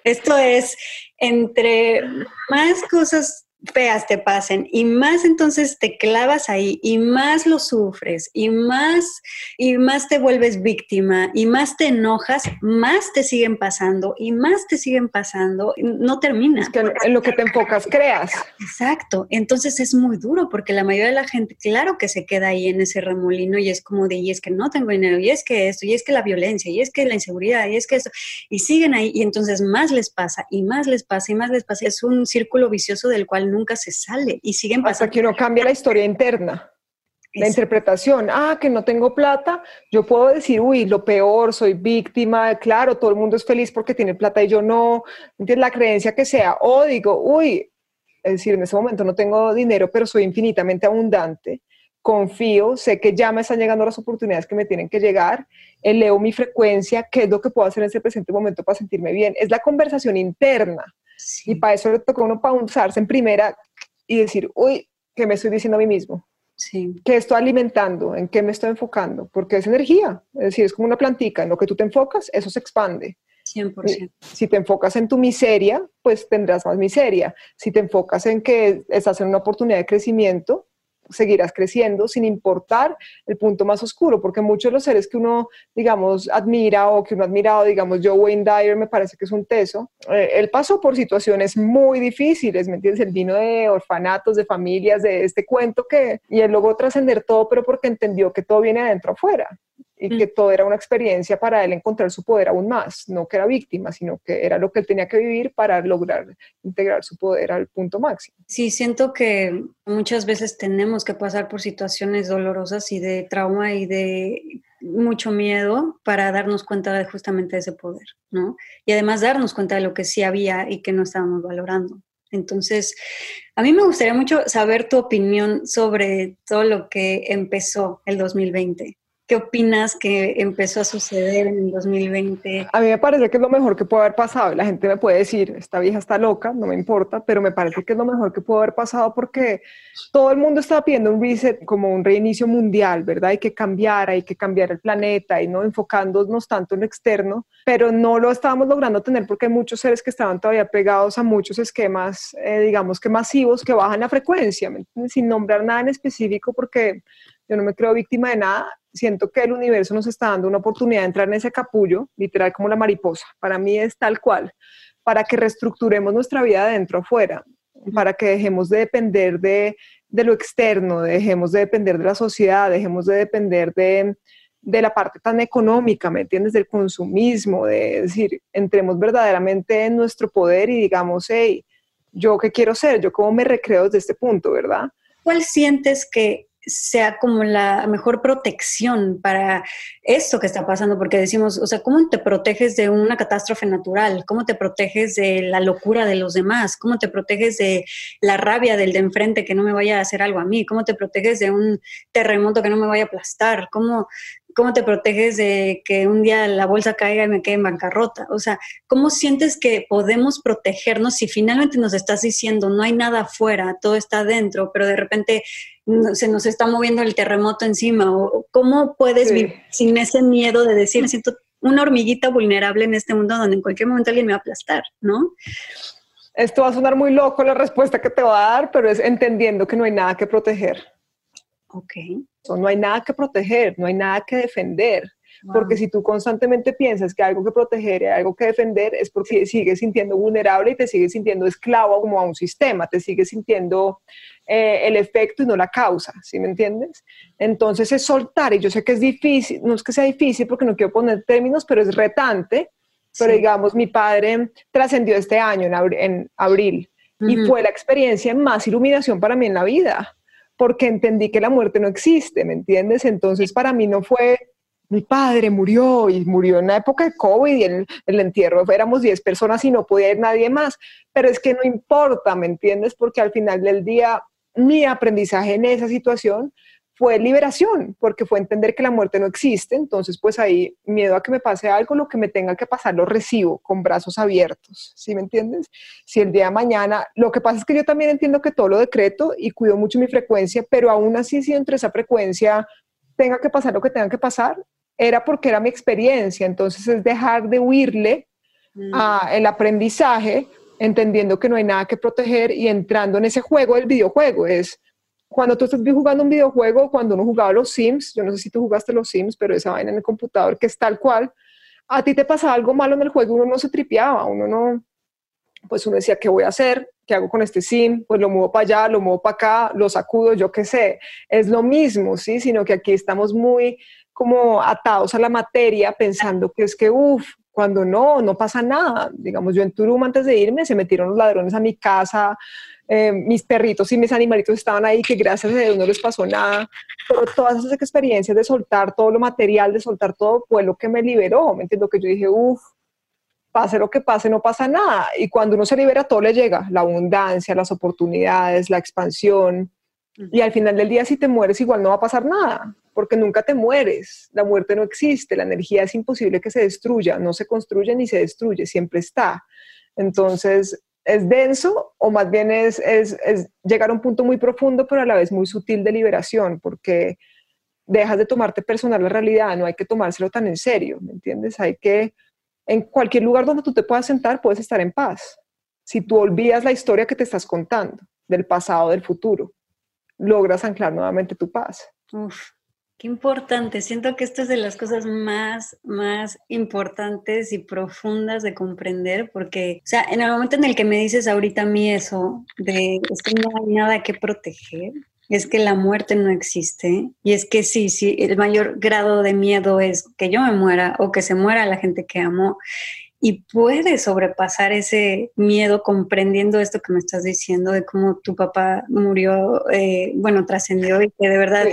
esto es entre más cosas feas te pasen y más entonces te clavas ahí y más lo sufres y más y más te vuelves víctima y más te enojas, más te siguen pasando y más te siguen pasando, no termina. Es que en lo que te enfocas creas. Exacto, entonces es muy duro porque la mayoría de la gente claro que se queda ahí en ese remolino y es como de y es que no tengo dinero y es que esto y es que la violencia y es que la inseguridad y es que esto y siguen ahí y entonces más les pasa y más les pasa y más les pasa, es un círculo vicioso del cual nunca se sale y siguen pasando. Hasta que uno cambia la historia interna. La interpretación, ah, que no tengo plata, yo puedo decir, uy, lo peor, soy víctima, claro, todo el mundo es feliz porque tiene plata y yo no, ¿entiendes? La creencia que sea, o digo, uy, es decir, en ese momento no tengo dinero, pero soy infinitamente abundante, confío, sé que ya me están llegando las oportunidades que me tienen que llegar, eleo mi frecuencia, qué es lo que puedo hacer en ese presente momento para sentirme bien. Es la conversación interna. Y para eso le tocó uno pausarse en primera y decir, uy, ¿qué me estoy diciendo a mí mismo? Sí. ¿Qué estoy alimentando? ¿En qué me estoy enfocando? Porque es energía, es decir, es como una plantica, en lo que tú te enfocas, eso se expande. 100%. Si te enfocas en tu miseria, pues tendrás más miseria. Si te enfocas en que estás en una oportunidad de crecimiento, seguirás creciendo sin importar el punto más oscuro, porque muchos de los seres que uno, digamos, admira o que uno ha admirado, digamos, Joe Wayne Dyer me parece que es un teso, eh, él pasó por situaciones muy difíciles, ¿me entiendes? Él vino de orfanatos, de familias, de este cuento que, y él logró trascender todo, pero porque entendió que todo viene adentro afuera y mm. que todo era una experiencia para él encontrar su poder aún más, no que era víctima, sino que era lo que él tenía que vivir para lograr integrar su poder al punto máximo. Sí, siento que muchas veces tenemos que pasar por situaciones dolorosas y de trauma y de mucho miedo para darnos cuenta de justamente ese poder, ¿no? Y además darnos cuenta de lo que sí había y que no estábamos valorando. Entonces, a mí me gustaría mucho saber tu opinión sobre todo lo que empezó el 2020. ¿Qué opinas que empezó a suceder en el 2020? A mí me parece que es lo mejor que puede haber pasado. La gente me puede decir, esta vieja está loca, no me importa, pero me parece que es lo mejor que pudo haber pasado porque todo el mundo estaba pidiendo un reset, como un reinicio mundial, ¿verdad? Hay que cambiar, hay que cambiar el planeta y no enfocándonos tanto en lo externo, pero no lo estábamos logrando tener porque hay muchos seres que estaban todavía pegados a muchos esquemas, eh, digamos que masivos, que bajan la frecuencia, sin nombrar nada en específico porque yo no me creo víctima de nada, siento que el universo nos está dando una oportunidad de entrar en ese capullo, literal como la mariposa. Para mí es tal cual, para que reestructuremos nuestra vida de dentro afuera, para que dejemos de depender de, lo externo, dejemos de depender de la sociedad, dejemos de depender de, de la parte tan económica, ¿me entiendes? Del consumismo, de decir, entremos verdaderamente en nuestro poder y digamos, hey, yo qué quiero ser, yo cómo me recreo desde este punto, ¿verdad? ¿Cuál sientes que sea como la mejor protección para esto que está pasando, porque decimos, o sea, ¿cómo te proteges de una catástrofe natural? ¿Cómo te proteges de la locura de los demás? ¿Cómo te proteges de la rabia del de enfrente que no me vaya a hacer algo a mí? ¿Cómo te proteges de un terremoto que no me vaya a aplastar? ¿Cómo, ¿cómo te proteges de que un día la bolsa caiga y me quede en bancarrota? O sea, ¿cómo sientes que podemos protegernos si finalmente nos estás diciendo no hay nada afuera, todo está dentro, pero de repente se nos está moviendo el terremoto encima? ¿O ¿Cómo puedes vivir sin ese miedo de decir, siento una hormiguita vulnerable en este mundo donde en cualquier momento alguien me va a aplastar, ¿no? Esto va a sonar muy loco la respuesta que te va a dar, pero es entendiendo que no hay nada que proteger. Ok. No hay nada que proteger, no hay nada que defender. Porque si tú constantemente piensas que hay algo que proteger y algo que defender, es porque sigues sintiendo vulnerable y te sigues sintiendo esclavo como a un sistema, te sigues sintiendo eh, el efecto y no la causa, ¿sí me entiendes? Entonces es soltar, y yo sé que es difícil, no es que sea difícil porque no quiero poner términos, pero es retante, pero digamos, mi padre trascendió este año en, abril, y fue la experiencia más iluminación para mí en la vida porque entendí que la muerte no existe, ¿me entiendes? Entonces para mí no fue, mi padre murió y murió en la época de COVID y el, el entierro éramos 10 personas y no podía ir nadie más, pero es que no importa, ¿me entiendes? Porque al final del día mi aprendizaje en esa situación fue liberación, porque fue entender que la muerte no existe, entonces pues ahí miedo a que me pase algo, lo que me tenga que pasar lo recibo con brazos abiertos, ¿sí me entiendes? Si el día de mañana, lo que pasa es que yo también entiendo que todo lo decreto y cuido mucho mi frecuencia, pero aún así si entre esa frecuencia tenga que pasar lo que tenga que pasar, era porque era mi experiencia, entonces es dejar de huirle mm. a el aprendizaje, entendiendo que no hay nada que proteger y entrando en ese juego del videojuego, es cuando tú estás jugando un videojuego, cuando uno jugaba los Sims, yo no sé si tú jugaste los Sims, pero esa vaina en el computador que es tal cual, a ti te pasaba algo malo en el juego, uno no se tripeaba, uno no, pues uno decía, ¿qué voy a hacer? ¿Qué hago con este sim? Pues lo muevo para allá, lo muevo para acá, lo sacudo, yo qué sé. Es lo mismo, ¿sí? Sino que aquí estamos muy como atados a la materia pensando que es que, uff, cuando no, no pasa nada. Digamos, yo en Turum antes de irme se metieron los ladrones a mi casa, eh, mis perritos y mis animalitos estaban ahí, que gracias a Dios no les pasó nada, pero todas esas experiencias de soltar todo lo material, de soltar todo, fue lo que me liberó, ¿me entiendo? Que yo dije, uff, pase lo que pase, no pasa nada. Y cuando uno se libera, todo le llega, la abundancia, las oportunidades, la expansión. Y al final del día, si te mueres, igual no va a pasar nada, porque nunca te mueres. La muerte no existe, la energía es imposible que se destruya, no se construye ni se destruye, siempre está. Entonces, es denso o más bien es, es, llegar a un punto muy profundo, pero a la vez muy sutil de liberación, porque dejas de tomarte personal la realidad, no hay que tomárselo tan en serio, ¿me entiendes? Hay que, en cualquier lugar donde tú te puedas sentar, puedes estar en paz. Si tú olvidas la historia que te estás contando, del pasado, del futuro, logras anclar nuevamente tu paz. Qué importante. Siento que esto es de las cosas más, más importantes y profundas de comprender, porque, o sea, en el momento en el que me dices ahorita a mí eso, de es que no hay nada que proteger, es que la muerte no existe, y es que sí, sí, el mayor grado de miedo es que yo me muera o que se muera la gente que amo, y puedes sobrepasar ese miedo comprendiendo esto que me estás diciendo de cómo tu papá murió, eh, bueno, trascendió y que de verdad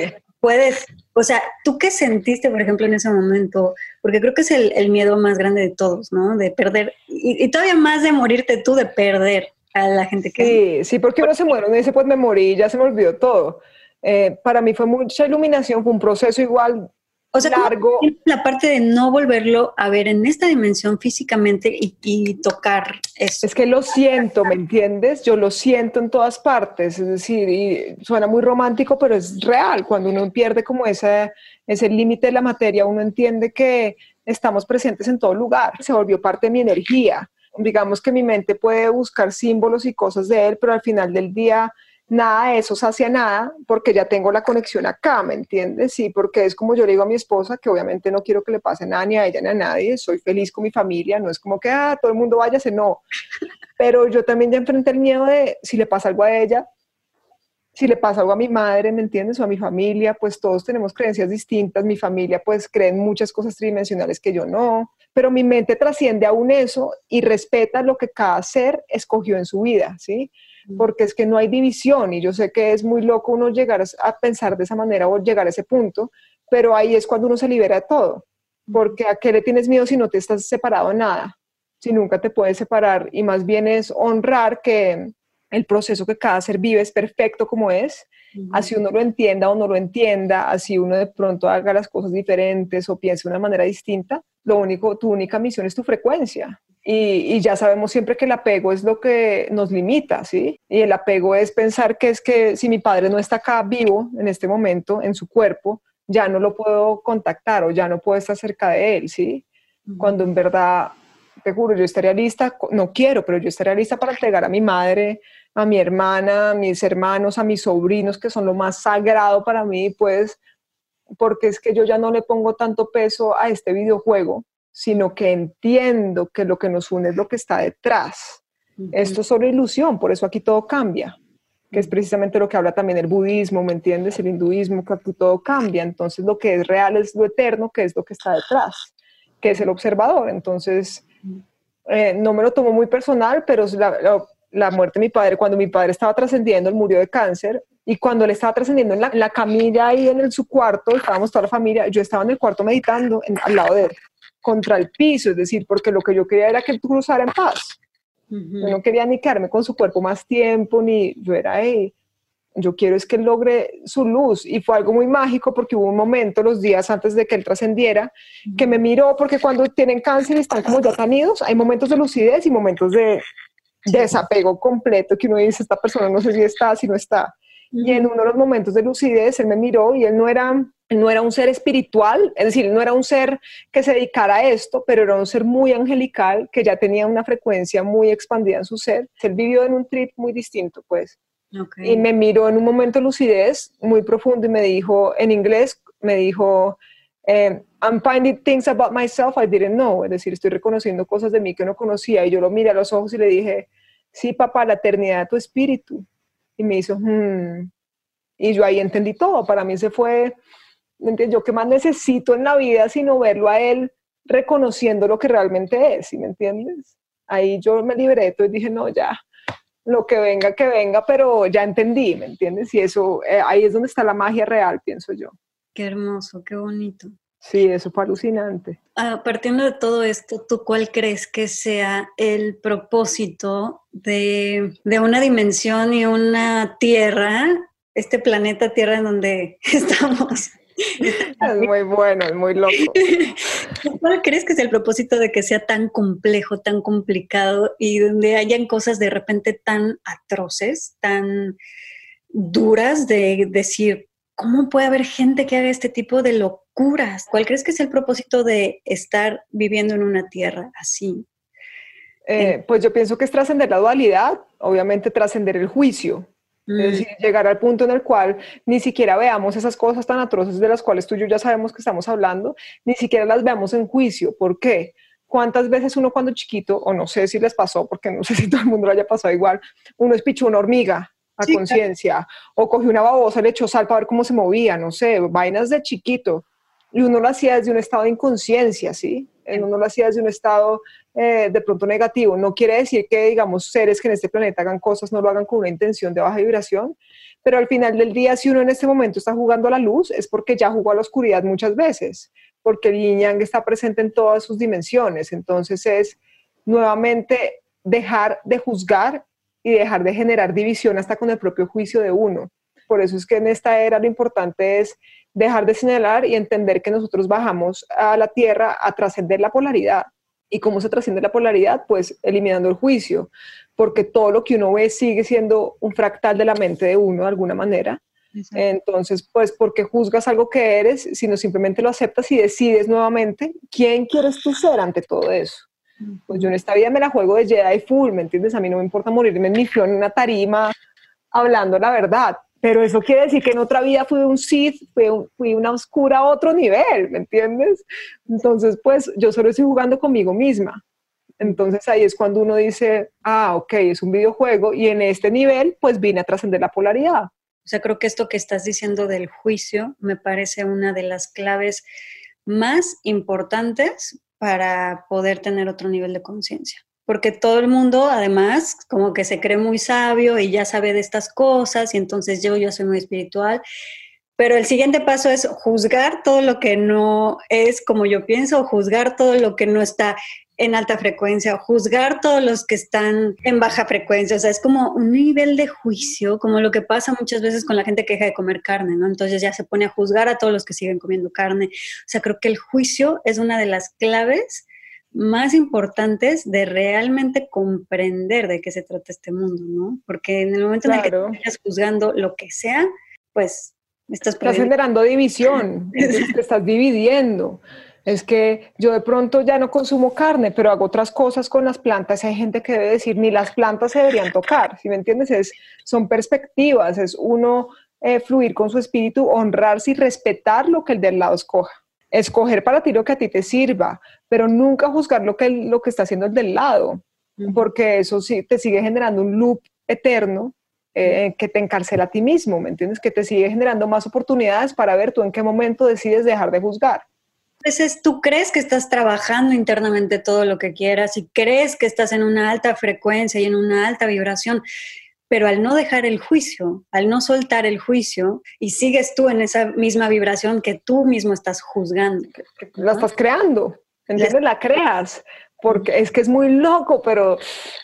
puedes, o sea, ¿tú qué sentiste, por ejemplo, en ese momento? Porque creo que es el, miedo más grande de todos, ¿no? De perder, y, todavía más de morirte tú, de perder a la gente que... Sí, sí, porque uno se muere, uno dice, pues me morí, ya se me olvidó todo. Eh, para mí fue mucha iluminación, fue un proceso igual o sea, la parte de no volverlo a ver en esta dimensión físicamente y, tocar eso. Es que lo siento, ¿me entiendes? Yo lo siento en todas partes, es decir, y suena muy romántico, pero es real. Cuando uno pierde como ese, ese límite de la materia, uno entiende que estamos presentes en todo lugar. Se volvió parte de mi energía. Digamos que mi mente puede buscar símbolos y cosas de él, pero al final del día nada de eso sacia nada porque ya tengo la conexión acá, ¿me entiendes? Sí, porque es como yo le digo a mi esposa que obviamente no quiero que le pase nada ni a ella ni a nadie, soy feliz con mi familia, no es como que, ah, todo el mundo váyase, no. Pero yo también ya enfrenté el miedo de si le pasa algo a ella, si le pasa algo a mi madre, ¿me entiendes? O a mi familia, pues todos tenemos creencias distintas, mi familia pues cree muchas cosas tridimensionales que yo no, pero mi mente trasciende aún eso y respeta lo que cada ser escogió en su vida, ¿sí? Porque es que no hay división y yo sé que es muy loco uno llegar a pensar de esa manera o llegar a ese punto, pero ahí es cuando uno se libera de todo, porque a qué le tienes miedo si no te estás separado de nada, si nunca te puedes separar y más bien es honrar que el proceso que cada ser vive es perfecto como es, así uno lo entienda o no lo entienda, así uno de pronto haga las cosas diferentes o piense de una manera distinta, lo único, tu única misión es tu frecuencia. Y, y, ya sabemos siempre que el apego es lo que nos limita, ¿sí? Y el apego es pensar que es que si mi padre no está acá vivo en este momento, en su cuerpo, ya no lo puedo contactar o ya no puedo estar cerca de él, ¿sí? Cuando en verdad, te juro, yo estaría lista, no quiero, pero yo estaría lista para entregar a mi madre, a mi hermana, a mis hermanos, a mis sobrinos, que son lo más sagrado para mí, pues, porque es que yo ya no le pongo tanto peso a este videojuego, sino que entiendo que lo que nos une es lo que está detrás. Esto es solo ilusión, por eso aquí todo cambia, que es precisamente lo que habla también el budismo, ¿me entiendes? El hinduismo, que aquí todo cambia. Entonces lo que es real es lo eterno, que es lo que está detrás, que es el observador. Entonces, eh, no me lo tomo muy personal, pero la, la, muerte de mi padre, cuando mi padre estaba trascendiendo, él murió de cáncer, y cuando él estaba trascendiendo en la, en la camilla ahí en el, su cuarto, estábamos toda la familia, yo estaba en el cuarto meditando al lado de él contra el piso, es decir, porque lo que yo quería era que él cruzara en paz. Yo no quería ni quedarme con su cuerpo más tiempo, ni yo era, ahí yo quiero es que él logre su luz. Y fue algo muy mágico porque hubo un momento, los días antes de que él trascendiera, que me miró, porque cuando tienen cáncer y están como ya tan idos, hay momentos de lucidez y momentos de, desapego completo, que uno dice, esta persona no sé si está, si no está. Y en uno de los momentos de lucidez, él me miró y él no era no era un ser espiritual, es decir, no era un ser que se dedicara a esto, pero era un ser muy angelical, que ya tenía una frecuencia muy expandida en su ser. Él vivió en un trip muy distinto, pues. Y me miró en un momento de lucidez muy profundo y me dijo, en inglés, me dijo, eh, I'm finding things about myself I didn't know, es decir, estoy reconociendo cosas de mí que no conocía. Y yo lo miré a los ojos y le dije, sí, papá, la eternidad de tu espíritu. Y me hizo, hmm. Y yo ahí entendí todo. Para mí se fue yo qué más necesito en la vida sino verlo a él reconociendo lo que realmente es, ¿sí me entiendes? Ahí yo me liberé y dije, no, ya, lo que venga, que venga, pero ya entendí, ¿me entiendes? Y eso, eh, ahí es donde está la magia real, pienso yo. Qué hermoso, qué bonito. Sí, eso fue alucinante. A partiendo de todo esto, ¿tú cuál crees que sea el propósito de, de una dimensión y una tierra, este planeta Tierra en donde estamos? Es muy bueno, es muy loco. ¿Cuál crees que es el propósito de que sea tan complejo, tan complicado y donde hayan cosas de repente tan atroces, tan duras de decir, ¿cómo puede haber gente que haga este tipo de locuras? ¿Cuál crees que es el propósito de estar viviendo en una tierra así? Eh, pues yo pienso que es trascender la dualidad, obviamente trascender el juicio, es mm. decir, llegar al punto en el cual ni siquiera veamos esas cosas tan atroces de las cuales tú y yo ya sabemos que estamos hablando, ni siquiera las veamos en juicio. ¿Por qué? ¿Cuántas veces uno cuando chiquito, o no sé si les pasó, porque no sé si todo el mundo lo haya pasado igual, uno espichó una hormiga a conciencia, o cogió una babosa, le echó sal para ver cómo se movía, no sé, vainas de chiquito, y uno lo hacía desde un estado de inconsciencia, ¿sí? Uno lo hacía desde un estado eh, de pronto negativo. No quiere decir que, digamos, seres que en este planeta hagan cosas no lo hagan con una intención de baja vibración, pero al final del día, si uno en este momento está jugando a la luz, es porque ya jugó a la oscuridad muchas veces, porque el yin yang está presente en todas sus dimensiones. Entonces es nuevamente dejar de juzgar y dejar de generar división hasta con el propio juicio de uno. Por eso es que en esta era lo importante es dejar de señalar y entender que nosotros bajamos a la tierra a trascender la polaridad ¿Y cómo se trasciende la polaridad? Pues eliminando el juicio, porque todo lo que uno ve sigue siendo un fractal de la mente de uno de alguna manera. Entonces, pues, ¿por qué juzgas algo que eres, sino simplemente lo aceptas y decides nuevamente quién quieres tú ser ante todo eso? Pues yo en esta vida me la juego de Jedi full, ¿me entiendes? A mí no me importa morirme en mi en una tarima hablando la verdad, pero eso quiere decir que en otra vida fui un Sith, fui, fui, una oscura a otro nivel, ¿me entiendes? Entonces, pues yo solo estoy jugando conmigo misma. Entonces ahí es cuando uno dice, ah, ok, es un videojuego y en este nivel, pues vine a trascender la polaridad. O sea, creo que esto que estás diciendo del juicio me parece una de las claves más importantes para poder tener otro nivel de conciencia porque todo el mundo además como que se cree muy sabio y ya sabe de estas cosas y entonces yo, yo soy muy espiritual. Pero el siguiente paso es juzgar todo lo que no es como yo pienso, juzgar todo lo que no está en alta frecuencia, juzgar todos los que están en baja frecuencia. O sea, es como un nivel de juicio, como lo que pasa muchas veces con la gente que deja de comer carne, ¿no? Entonces ya se pone a juzgar a todos los que siguen comiendo carne. O sea, creo que el juicio es una de las claves más importantes de realmente comprender de qué se trata este mundo, ¿no? Porque en el momento en el que estás juzgando lo que sea, pues estás, estás generando división, te estás dividiendo es que yo de pronto ya no consumo carne, pero hago otras cosas con las plantas. Hay gente que debe decir, ni las plantas se deberían tocar, si me entiendes? Es, son perspectivas, es uno eh, fluir con su espíritu, honrarse y respetar lo que el del lado escoja. Escoger para ti lo que a ti te sirva, pero nunca juzgar lo que, lo que está haciendo el del lado, porque eso sí te sigue generando un loop eterno eh, que te encarcela a ti mismo, ¿me entiendes? Que te sigue generando más oportunidades para ver tú en qué momento decides dejar de juzgar. Veces tú crees que estás trabajando internamente todo lo que quieras y crees que estás en una alta frecuencia y en una alta vibración, pero al no dejar el juicio, al no soltar el juicio y sigues tú en esa misma vibración que tú mismo estás juzgando. La estás creando, ¿entiendes? La creas porque es que es muy loco, pero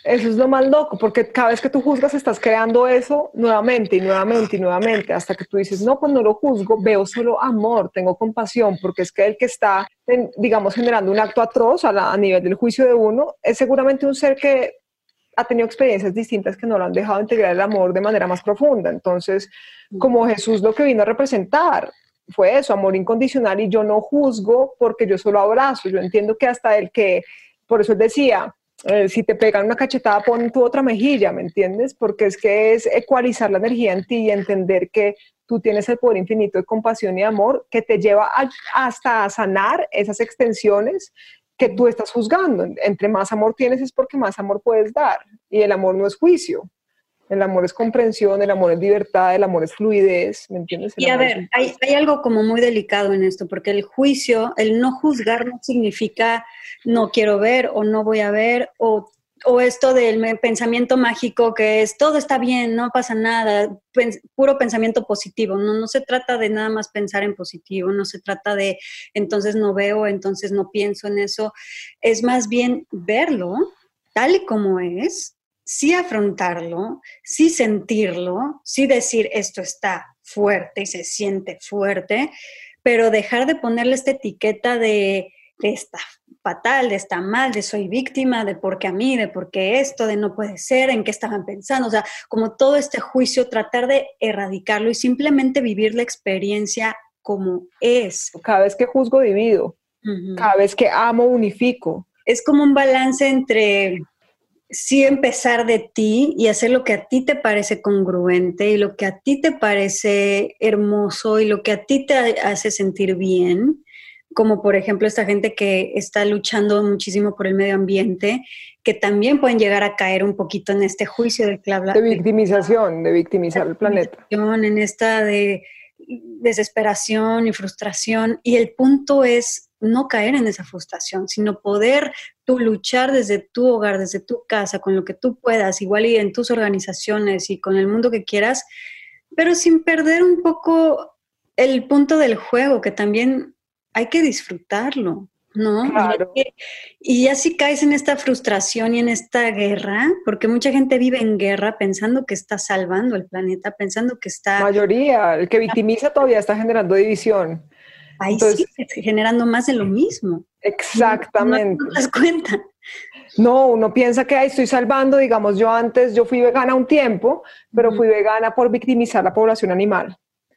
eso es lo más loco, porque cada vez que tú juzgas estás creando eso nuevamente y nuevamente y nuevamente, hasta que tú dices, no, cuando lo juzgo veo solo amor, tengo compasión, porque es que el que está, digamos, generando un acto atroz a, a nivel del juicio de uno, es seguramente un ser que ha tenido experiencias distintas que no lo han dejado integrar el amor de manera más profunda. Entonces, como Jesús lo que vino a representar, fue eso, amor incondicional y yo no juzgo porque yo solo abrazo, yo entiendo que hasta el que por eso él decía, eh, si te pegan una cachetada, pon tu otra mejilla, ¿me entiendes? Porque es que es ecualizar la energía en ti y entender que tú tienes el poder infinito de compasión y amor que te lleva hasta a sanar esas extensiones que tú estás juzgando. Entre más amor tienes es porque más amor puedes dar. Y el amor no es juicio. El amor es comprensión, el amor es libertad, el amor es fluidez, ¿me entiendes? y a ver, hay, hay, algo como muy delicado en esto, porque el juicio, el no juzgar no significa no quiero ver o no voy a ver o, o esto del pensamiento mágico que es todo está bien, no pasa nada, puro pensamiento positivo. No, no se trata de nada más pensar en positivo, no se trata de entonces no veo, entonces no pienso en eso. Es más bien verlo tal y como es sí afrontarlo, sí sentirlo, sí decir esto está fuerte y se siente fuerte, pero dejar de ponerle esta etiqueta de, de está fatal, de está mal, de soy víctima, de por qué a mí, de por qué esto, de no puede ser, en qué estaban pensando, o sea, como todo este juicio, tratar de erradicarlo y simplemente vivir la experiencia como es. Cada vez que juzgo divido, cada vez que amo unifico. Es como un balance entre sí empezar de ti y hacer lo que a ti te parece congruente y lo que a ti te parece hermoso y lo que a ti te hace sentir bien, como por ejemplo esta gente que está luchando muchísimo por el medio ambiente, que también pueden llegar a caer un poquito en este juicio del que De victimización, de victimizar el planeta. En esta de desesperación y frustración. Y el punto es no caer en esa frustración, sino poder tú luchar desde tu hogar, desde tu casa, con lo que tú puedas, igual y en tus organizaciones y con el mundo que quieras, pero sin perder un poco el punto del juego, que también hay que disfrutarlo. ¿no? Y ya si caes en esta frustración y en esta guerra, porque mucha gente vive en guerra pensando que está salvando el planeta, pensando que está... mayoría, el que victimiza todavía está generando división. Ahí sí, generando más de lo mismo. Exactamente. No, te das cuenta. No, uno piensa que ahí estoy salvando, digamos, yo antes, yo fui vegana un tiempo, pero fui vegana por victimizar la población animal.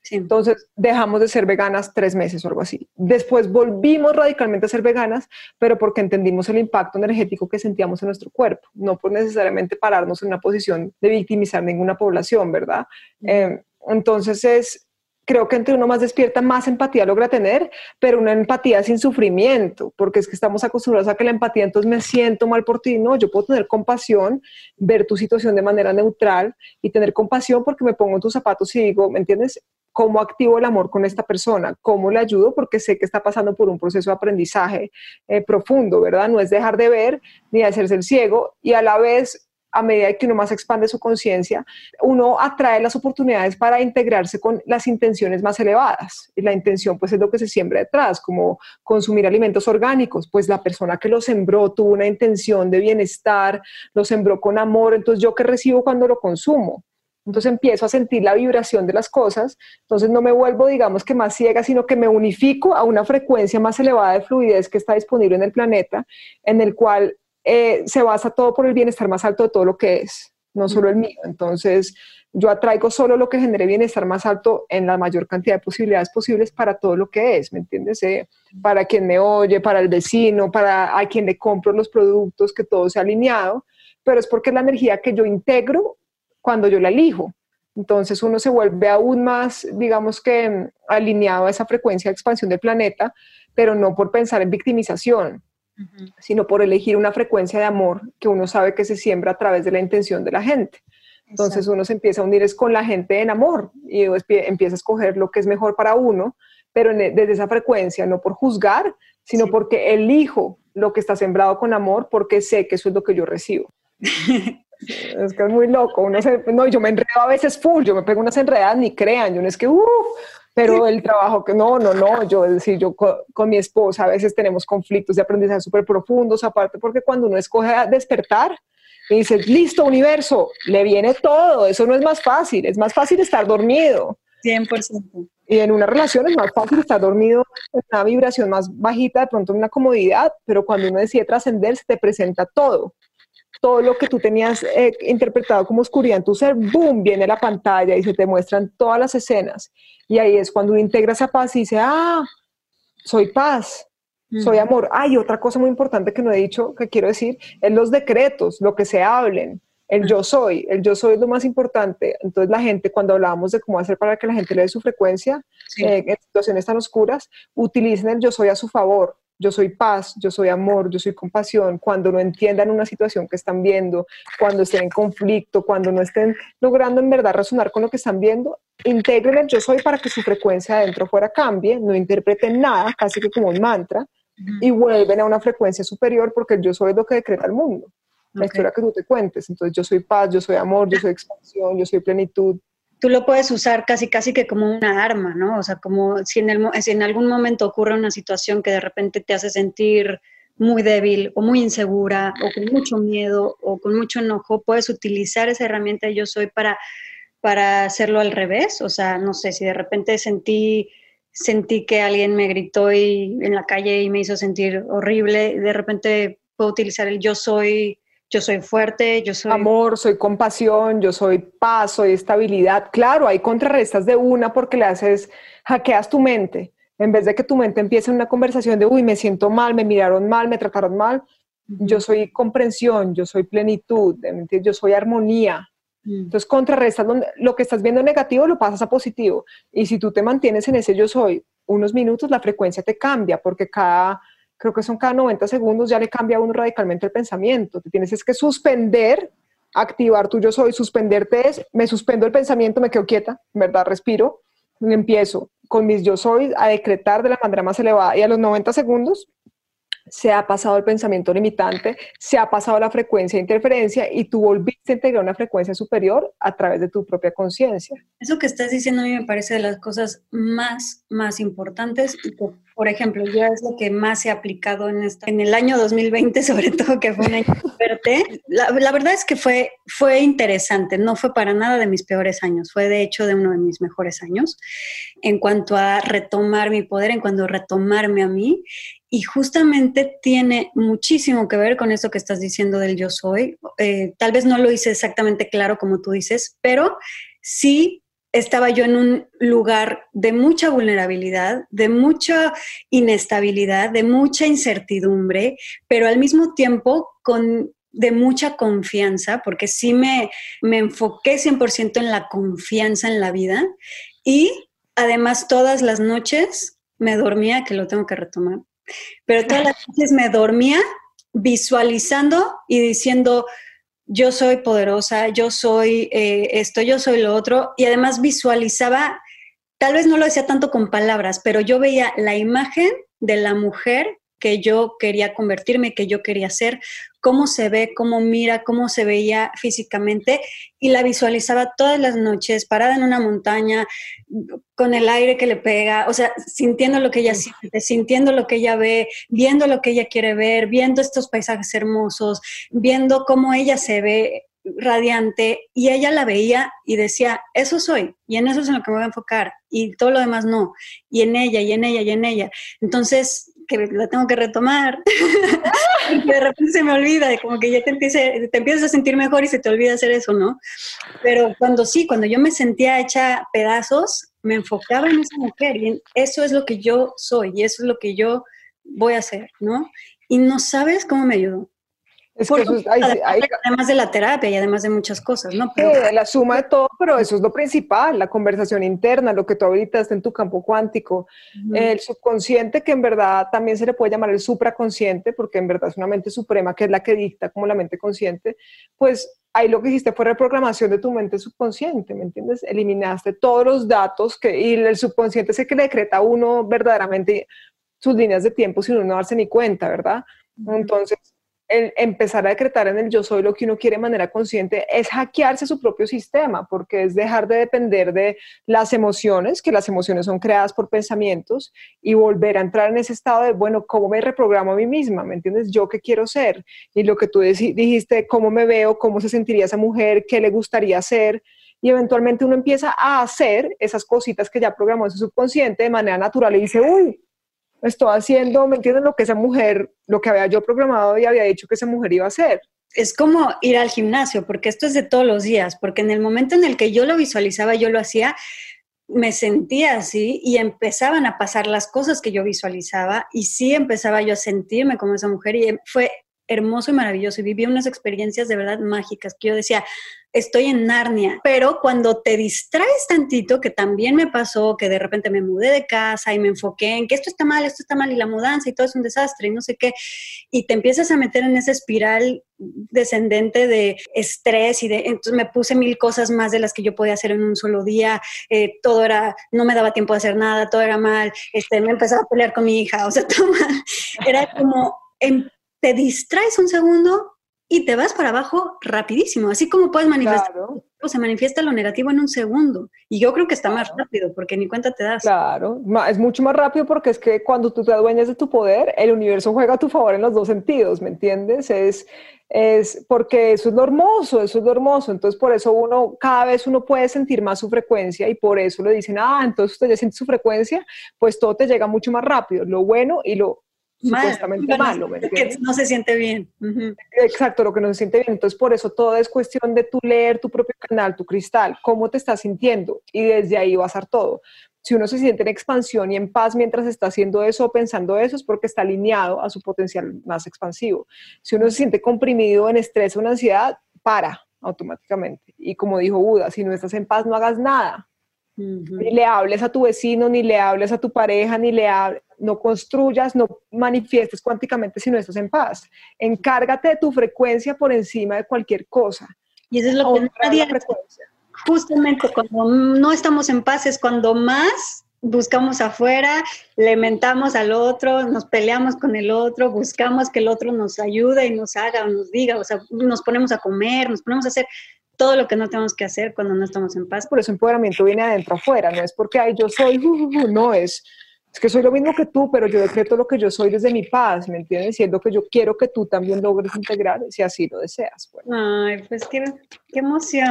Entonces dejamos de ser veganas tres meses o algo así. Después volvimos radicalmente a ser veganas, pero porque entendimos el impacto energético que sentíamos en nuestro cuerpo, no por necesariamente pararnos en una posición de victimizar ninguna población, ¿verdad? Eh, entonces es, creo que entre uno más despierta, más empatía logra tener, pero una empatía sin sufrimiento, porque es que estamos acostumbrados a que la empatía, entonces me siento mal por ti, no, yo puedo tener compasión, ver tu situación de manera neutral y tener compasión porque me pongo en tus zapatos y digo, ¿me entiendes? Cómo activo el amor con esta persona, cómo le ayudo, porque sé que está pasando por un proceso de aprendizaje eh, profundo, ¿verdad? No es dejar de ver ni hacerse el ciego y a la vez a medida que uno más expande su conciencia, uno atrae las oportunidades para integrarse con las intenciones más elevadas. Y la intención pues es lo que se siembra detrás, como consumir alimentos orgánicos, pues la persona que lo sembró tuvo una intención de bienestar, lo sembró con amor, entonces yo que recibo cuando lo consumo. Entonces empiezo a sentir la vibración de las cosas, entonces no me vuelvo, digamos que más ciega, sino que me unifico a una frecuencia más elevada de fluidez que está disponible en el planeta, en el cual eh, se basa todo por el bienestar más alto de todo lo que es, no solo el mío. Entonces yo atraigo solo lo que genere bienestar más alto en la mayor cantidad de posibilidades posibles para todo lo que es, ¿me entiendes? Eh, para quien me oye, para el vecino, para a quien le compro los productos, que todo sea alineado, pero es porque es la energía que yo integro cuando yo la elijo. Entonces uno se vuelve aún más, digamos que, mm, alineado a esa frecuencia de expansión del planeta, pero no por pensar en victimización, sino por elegir una frecuencia de amor que uno sabe que se siembra a través de la intención de la gente. Entonces uno se empieza a unir es con la gente en amor y empieza a escoger lo que es mejor para uno, pero e, desde esa frecuencia, no por juzgar, sino porque elijo lo que está sembrado con amor porque sé que eso es lo que yo recibo. Es que es muy loco. Uno no, yo me enredo a veces full, yo me pego unas enredadas, ni crean, yo no es que, uff, pero el trabajo que no, no, no, yo decir, yo con, mi esposa a veces tenemos conflictos de aprendizaje súper profundos, aparte porque cuando uno escoge despertar, y dices, listo, universo, le viene todo, eso no es más fácil, es más fácil estar dormido. 100%. Y en una relación es más fácil estar dormido en una vibración más bajita, de pronto en una comodidad, pero cuando uno decide trascender, se te presenta todo todo lo que tú tenías eh, interpretado como oscuridad en tu ser, boom, viene la pantalla y se te muestran todas las escenas. Y ahí es cuando uno integra esa paz y dice, ah, soy paz, soy amor. Hay otra cosa muy importante que no he dicho, que quiero decir, es los decretos, lo que se hablen. El yo soy, el yo soy es lo más importante. Entonces la gente, cuando hablábamos de cómo hacer para que la gente le dé su frecuencia eh, en situaciones tan oscuras, utilicen el yo soy a su favor yo soy paz, yo soy amor, yo soy compasión, cuando no entiendan una situación que están viendo, cuando estén en conflicto, cuando no estén logrando en verdad razonar con lo que están viendo, integren el yo soy para que su frecuencia adentro fuera cambie, no interpreten nada, casi que como un mantra, y vuelven a una frecuencia superior porque el yo soy es lo que decreta el mundo. La historia que tú te cuentes. Entonces, yo soy paz, yo soy amor, yo soy expansión, yo soy plenitud, tú lo puedes usar casi casi que como una arma, ¿no? O sea, como si en, el, si en algún momento ocurre una situación que de repente te hace sentir muy débil o muy insegura o con mucho miedo o con mucho enojo, puedes utilizar esa herramienta de yo soy para, para hacerlo al revés. O sea, no sé, si de repente sentí, sentí que alguien me gritó y, en la calle y me hizo sentir horrible, de repente puedo utilizar el yo soy yo soy fuerte, yo soy... Amor, soy compasión, yo soy paz, soy estabilidad. Claro, hay contrarrestas de una porque le haces, hackeas tu mente. En vez de que tu mente empiece una conversación de, uy, me siento mal, me miraron mal, me trataron mal, yo soy comprensión, yo soy plenitud, yo soy armonía. Mm. Entonces, contrarrestas lo que estás viendo negativo lo pasas a positivo. Y si tú te mantienes en ese yo soy unos minutos, la frecuencia te cambia porque cada creo que son cada 90 segundos, ya le cambia a uno radicalmente el pensamiento. Te tienes es que suspender, activar tu yo soy, suspenderte es, me suspendo el pensamiento, me quedo quieta, ¿verdad? Respiro, y empiezo con mis yo soy a decretar de la manera más elevada y a los 90 segundos se ha pasado el pensamiento limitante, se ha pasado la frecuencia de interferencia y tú volviste a integrar una frecuencia superior a través de tu propia conciencia. Eso que estás diciendo a mí me parece de las cosas más, más importantes. Por ejemplo, ya es lo que más ha aplicado en, esta, en el año 2020, sobre todo que fue un año fuerte. La, la verdad es que fue, fue interesante, no fue para nada de mis peores años, fue de hecho de uno de mis mejores años en cuanto a retomar mi poder, en cuanto a retomarme a mí y justamente tiene muchísimo que ver con eso que estás diciendo del yo soy. Eh, tal vez no lo hice exactamente claro como tú dices, pero sí estaba yo en un lugar de mucha vulnerabilidad, de mucha inestabilidad, de mucha incertidumbre, pero al mismo tiempo con de mucha confianza, porque sí me, me enfoqué 100% en la confianza en la vida. Y además todas las noches me dormía, que lo tengo que retomar, pero todas las noches me dormía visualizando y diciendo, yo soy poderosa, yo soy eh, esto, yo soy lo otro, y además visualizaba, tal vez no lo decía tanto con palabras, pero yo veía la imagen de la mujer que yo quería convertirme, que yo quería ser, cómo se ve, cómo mira, cómo se veía físicamente y la visualizaba todas las noches, parada en una montaña, con el aire que le pega, o sea, sintiendo lo que ella siente, sintiendo lo que ella ve, viendo lo que ella quiere ver, viendo estos paisajes hermosos, viendo cómo ella se ve radiante y ella la veía y decía, eso soy y en eso es en lo que me voy a enfocar y todo lo demás no, y en ella y en ella y en ella. Entonces, que la tengo que retomar, de repente se me olvida, como que ya te, empiece, te empiezas a sentir mejor y se te olvida hacer eso, ¿no? Pero cuando sí, cuando yo me sentía hecha pedazos, me enfocaba en esa mujer y eso es lo que yo soy y eso es lo que yo voy a hacer, ¿no? Y no sabes cómo me ayudó. Es que eso además de la terapia y además de muchas cosas, ¿no? Pero, la suma de todo, pero eso es lo principal, la conversación interna, lo que tú ahorita en tu campo cuántico, el subconsciente, que en verdad también se le puede llamar el supraconsciente, porque en verdad es una mente suprema que es la que dicta como la mente consciente, pues ahí lo que hiciste fue reprogramación de tu mente subconsciente, ¿me entiendes? Eliminaste todos los datos que, y el subconsciente es el que le decreta a uno verdaderamente sus líneas de tiempo sin uno no darse ni cuenta, ¿verdad? Entonces, empezar a decretar en el yo soy lo que uno quiere de manera consciente es hackearse su propio sistema, porque es dejar de depender de las emociones, que las emociones son creadas por pensamientos, y volver a entrar en ese estado de, bueno, ¿cómo me reprogramo a mí misma? ¿Me entiendes? ¿Yo qué quiero ser? Y lo que tú dijiste, ¿cómo me veo? ¿Cómo se sentiría esa mujer? ¿Qué le gustaría hacer? Y eventualmente uno empieza a hacer esas cositas que ya programó en su subconsciente de manera natural y dice, uy, estoy haciendo, ¿me entienden? Lo que esa mujer, lo que había yo programado y había dicho que esa mujer iba a hacer. Es como ir al gimnasio, porque esto es de todos los días, porque en el momento en el que yo lo visualizaba, yo lo hacía, me sentía así y empezaban a pasar las cosas que yo visualizaba y sí empezaba yo a sentirme como esa mujer y fue hermoso y maravilloso y viví unas experiencias de verdad mágicas que yo decía, estoy en Narnia, pero cuando te distraes tantito, que también me pasó, que de repente me mudé de casa y me enfoqué en que esto está mal, esto está mal y la mudanza y todo es un desastre y no sé qué, y te empiezas a meter en esa espiral descendente de estrés y de entonces me puse mil cosas más de las que yo podía hacer en un solo día, eh, todo era, no me daba tiempo de hacer nada, todo era mal, este, me empezaba a pelear con mi hija, o sea, todo mal. Era como, em, te distraes un segundo y te vas para abajo rapidísimo, así como puedes manifestar, se manifiesta lo negativo en un segundo. Y yo creo que está más rápido, porque ni cuenta te das. Claro, es mucho más rápido porque es que cuando tú te adueñas de tu poder, el universo juega a tu favor en los dos sentidos, ¿me entiendes? Es, es porque eso es lo hermoso, eso es lo hermoso. Entonces, por eso uno, cada vez uno puede sentir más su frecuencia y por eso le dicen, ah, entonces usted ya siente su frecuencia, pues todo te llega mucho más rápido, lo bueno y lo supuestamente malo. no se siente bien. Exacto, lo que no se siente bien. Entonces, por eso todo es cuestión de tú leer tu propio canal, tu cristal, cómo te estás sintiendo y desde ahí va a ser todo. Si uno se siente en expansión y en paz mientras está haciendo eso o pensando eso, es porque está alineado a su potencial más expansivo. Si uno se siente comprimido en estrés o en ansiedad, para automáticamente. Y como dijo Buda, si no estás en paz, no hagas nada. Ni le hables a tu vecino, ni le hables a tu pareja, ni le hables, no construyas, no manifiestes cuánticamente si no estás en paz. Encárgate de tu frecuencia por encima de cualquier cosa. Y eso es lo que nadie Justamente cuando no estamos en paz es cuando más buscamos afuera, le mentamos al otro, nos peleamos con el otro, buscamos que el otro nos ayude y nos haga o nos diga, o sea, nos ponemos a comer, nos ponemos a hacer todo lo que no tenemos que hacer cuando no estamos en paz. Por eso empoderamiento viene adentro afuera, no es porque Ay, yo soy, no es, es que soy lo mismo que tú, pero yo decreto lo que yo soy desde mi paz, ¿me entiendes? Siendo que yo quiero que tú también logres integrar, si así lo deseas. Ay, pues qué, qué emoción.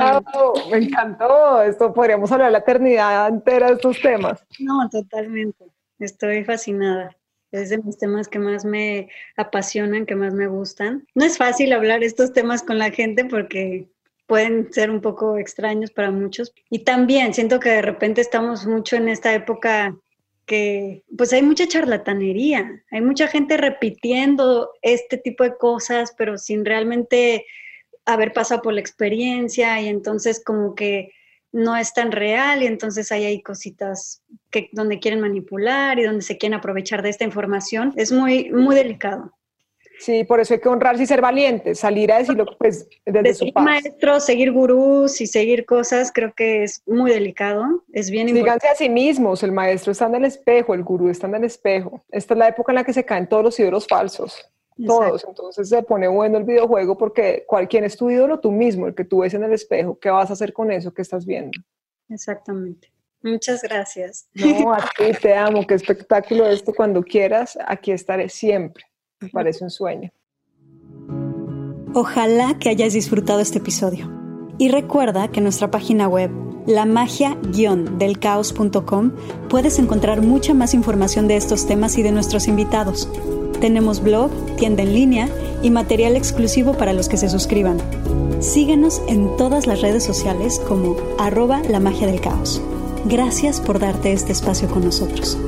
me encantó, esto podríamos hablar la eternidad entera de estos temas. No, totalmente, estoy fascinada. Es de mis temas que más me apasionan, que más me gustan. No es fácil hablar estos temas con la gente porque pueden ser un poco extraños para muchos. Y también siento que de repente estamos mucho en esta época que pues hay mucha charlatanería, hay mucha gente repitiendo este tipo de cosas, pero sin realmente haber pasado por la experiencia y entonces como que no es tan real y entonces ahí hay cositas que donde quieren manipular y donde se quieren aprovechar de esta información. Es muy muy delicado. Sí, por eso hay que honrarse y ser valientes, salir a decirlo pues desde su paz. maestros, seguir gurús y seguir cosas, creo que es muy delicado, es bien importante. Díganse a sí mismos, el maestro está en el espejo, el gurú está en el espejo. Esta es la época en la que se caen todos los ídolos falsos, todos. Entonces se pone bueno el videojuego porque cualquier es tu ídolo, tú mismo, el que tú ves en el espejo, ¿qué vas a hacer con eso que estás viendo? Exactamente. Muchas gracias. No, a ti te amo, qué espectáculo esto. Cuando quieras, aquí estaré siempre. Me parece un sueño. Ojalá que hayas disfrutado este episodio. Y recuerda que en nuestra página web, lamagia-delcaos.com, puedes encontrar mucha más información de estos temas y de nuestros invitados. Tenemos blog, tienda en línea y material exclusivo para los que se suscriban. Síguenos en todas las redes sociales como arroba la magia del caos. Gracias por darte este espacio con nosotros.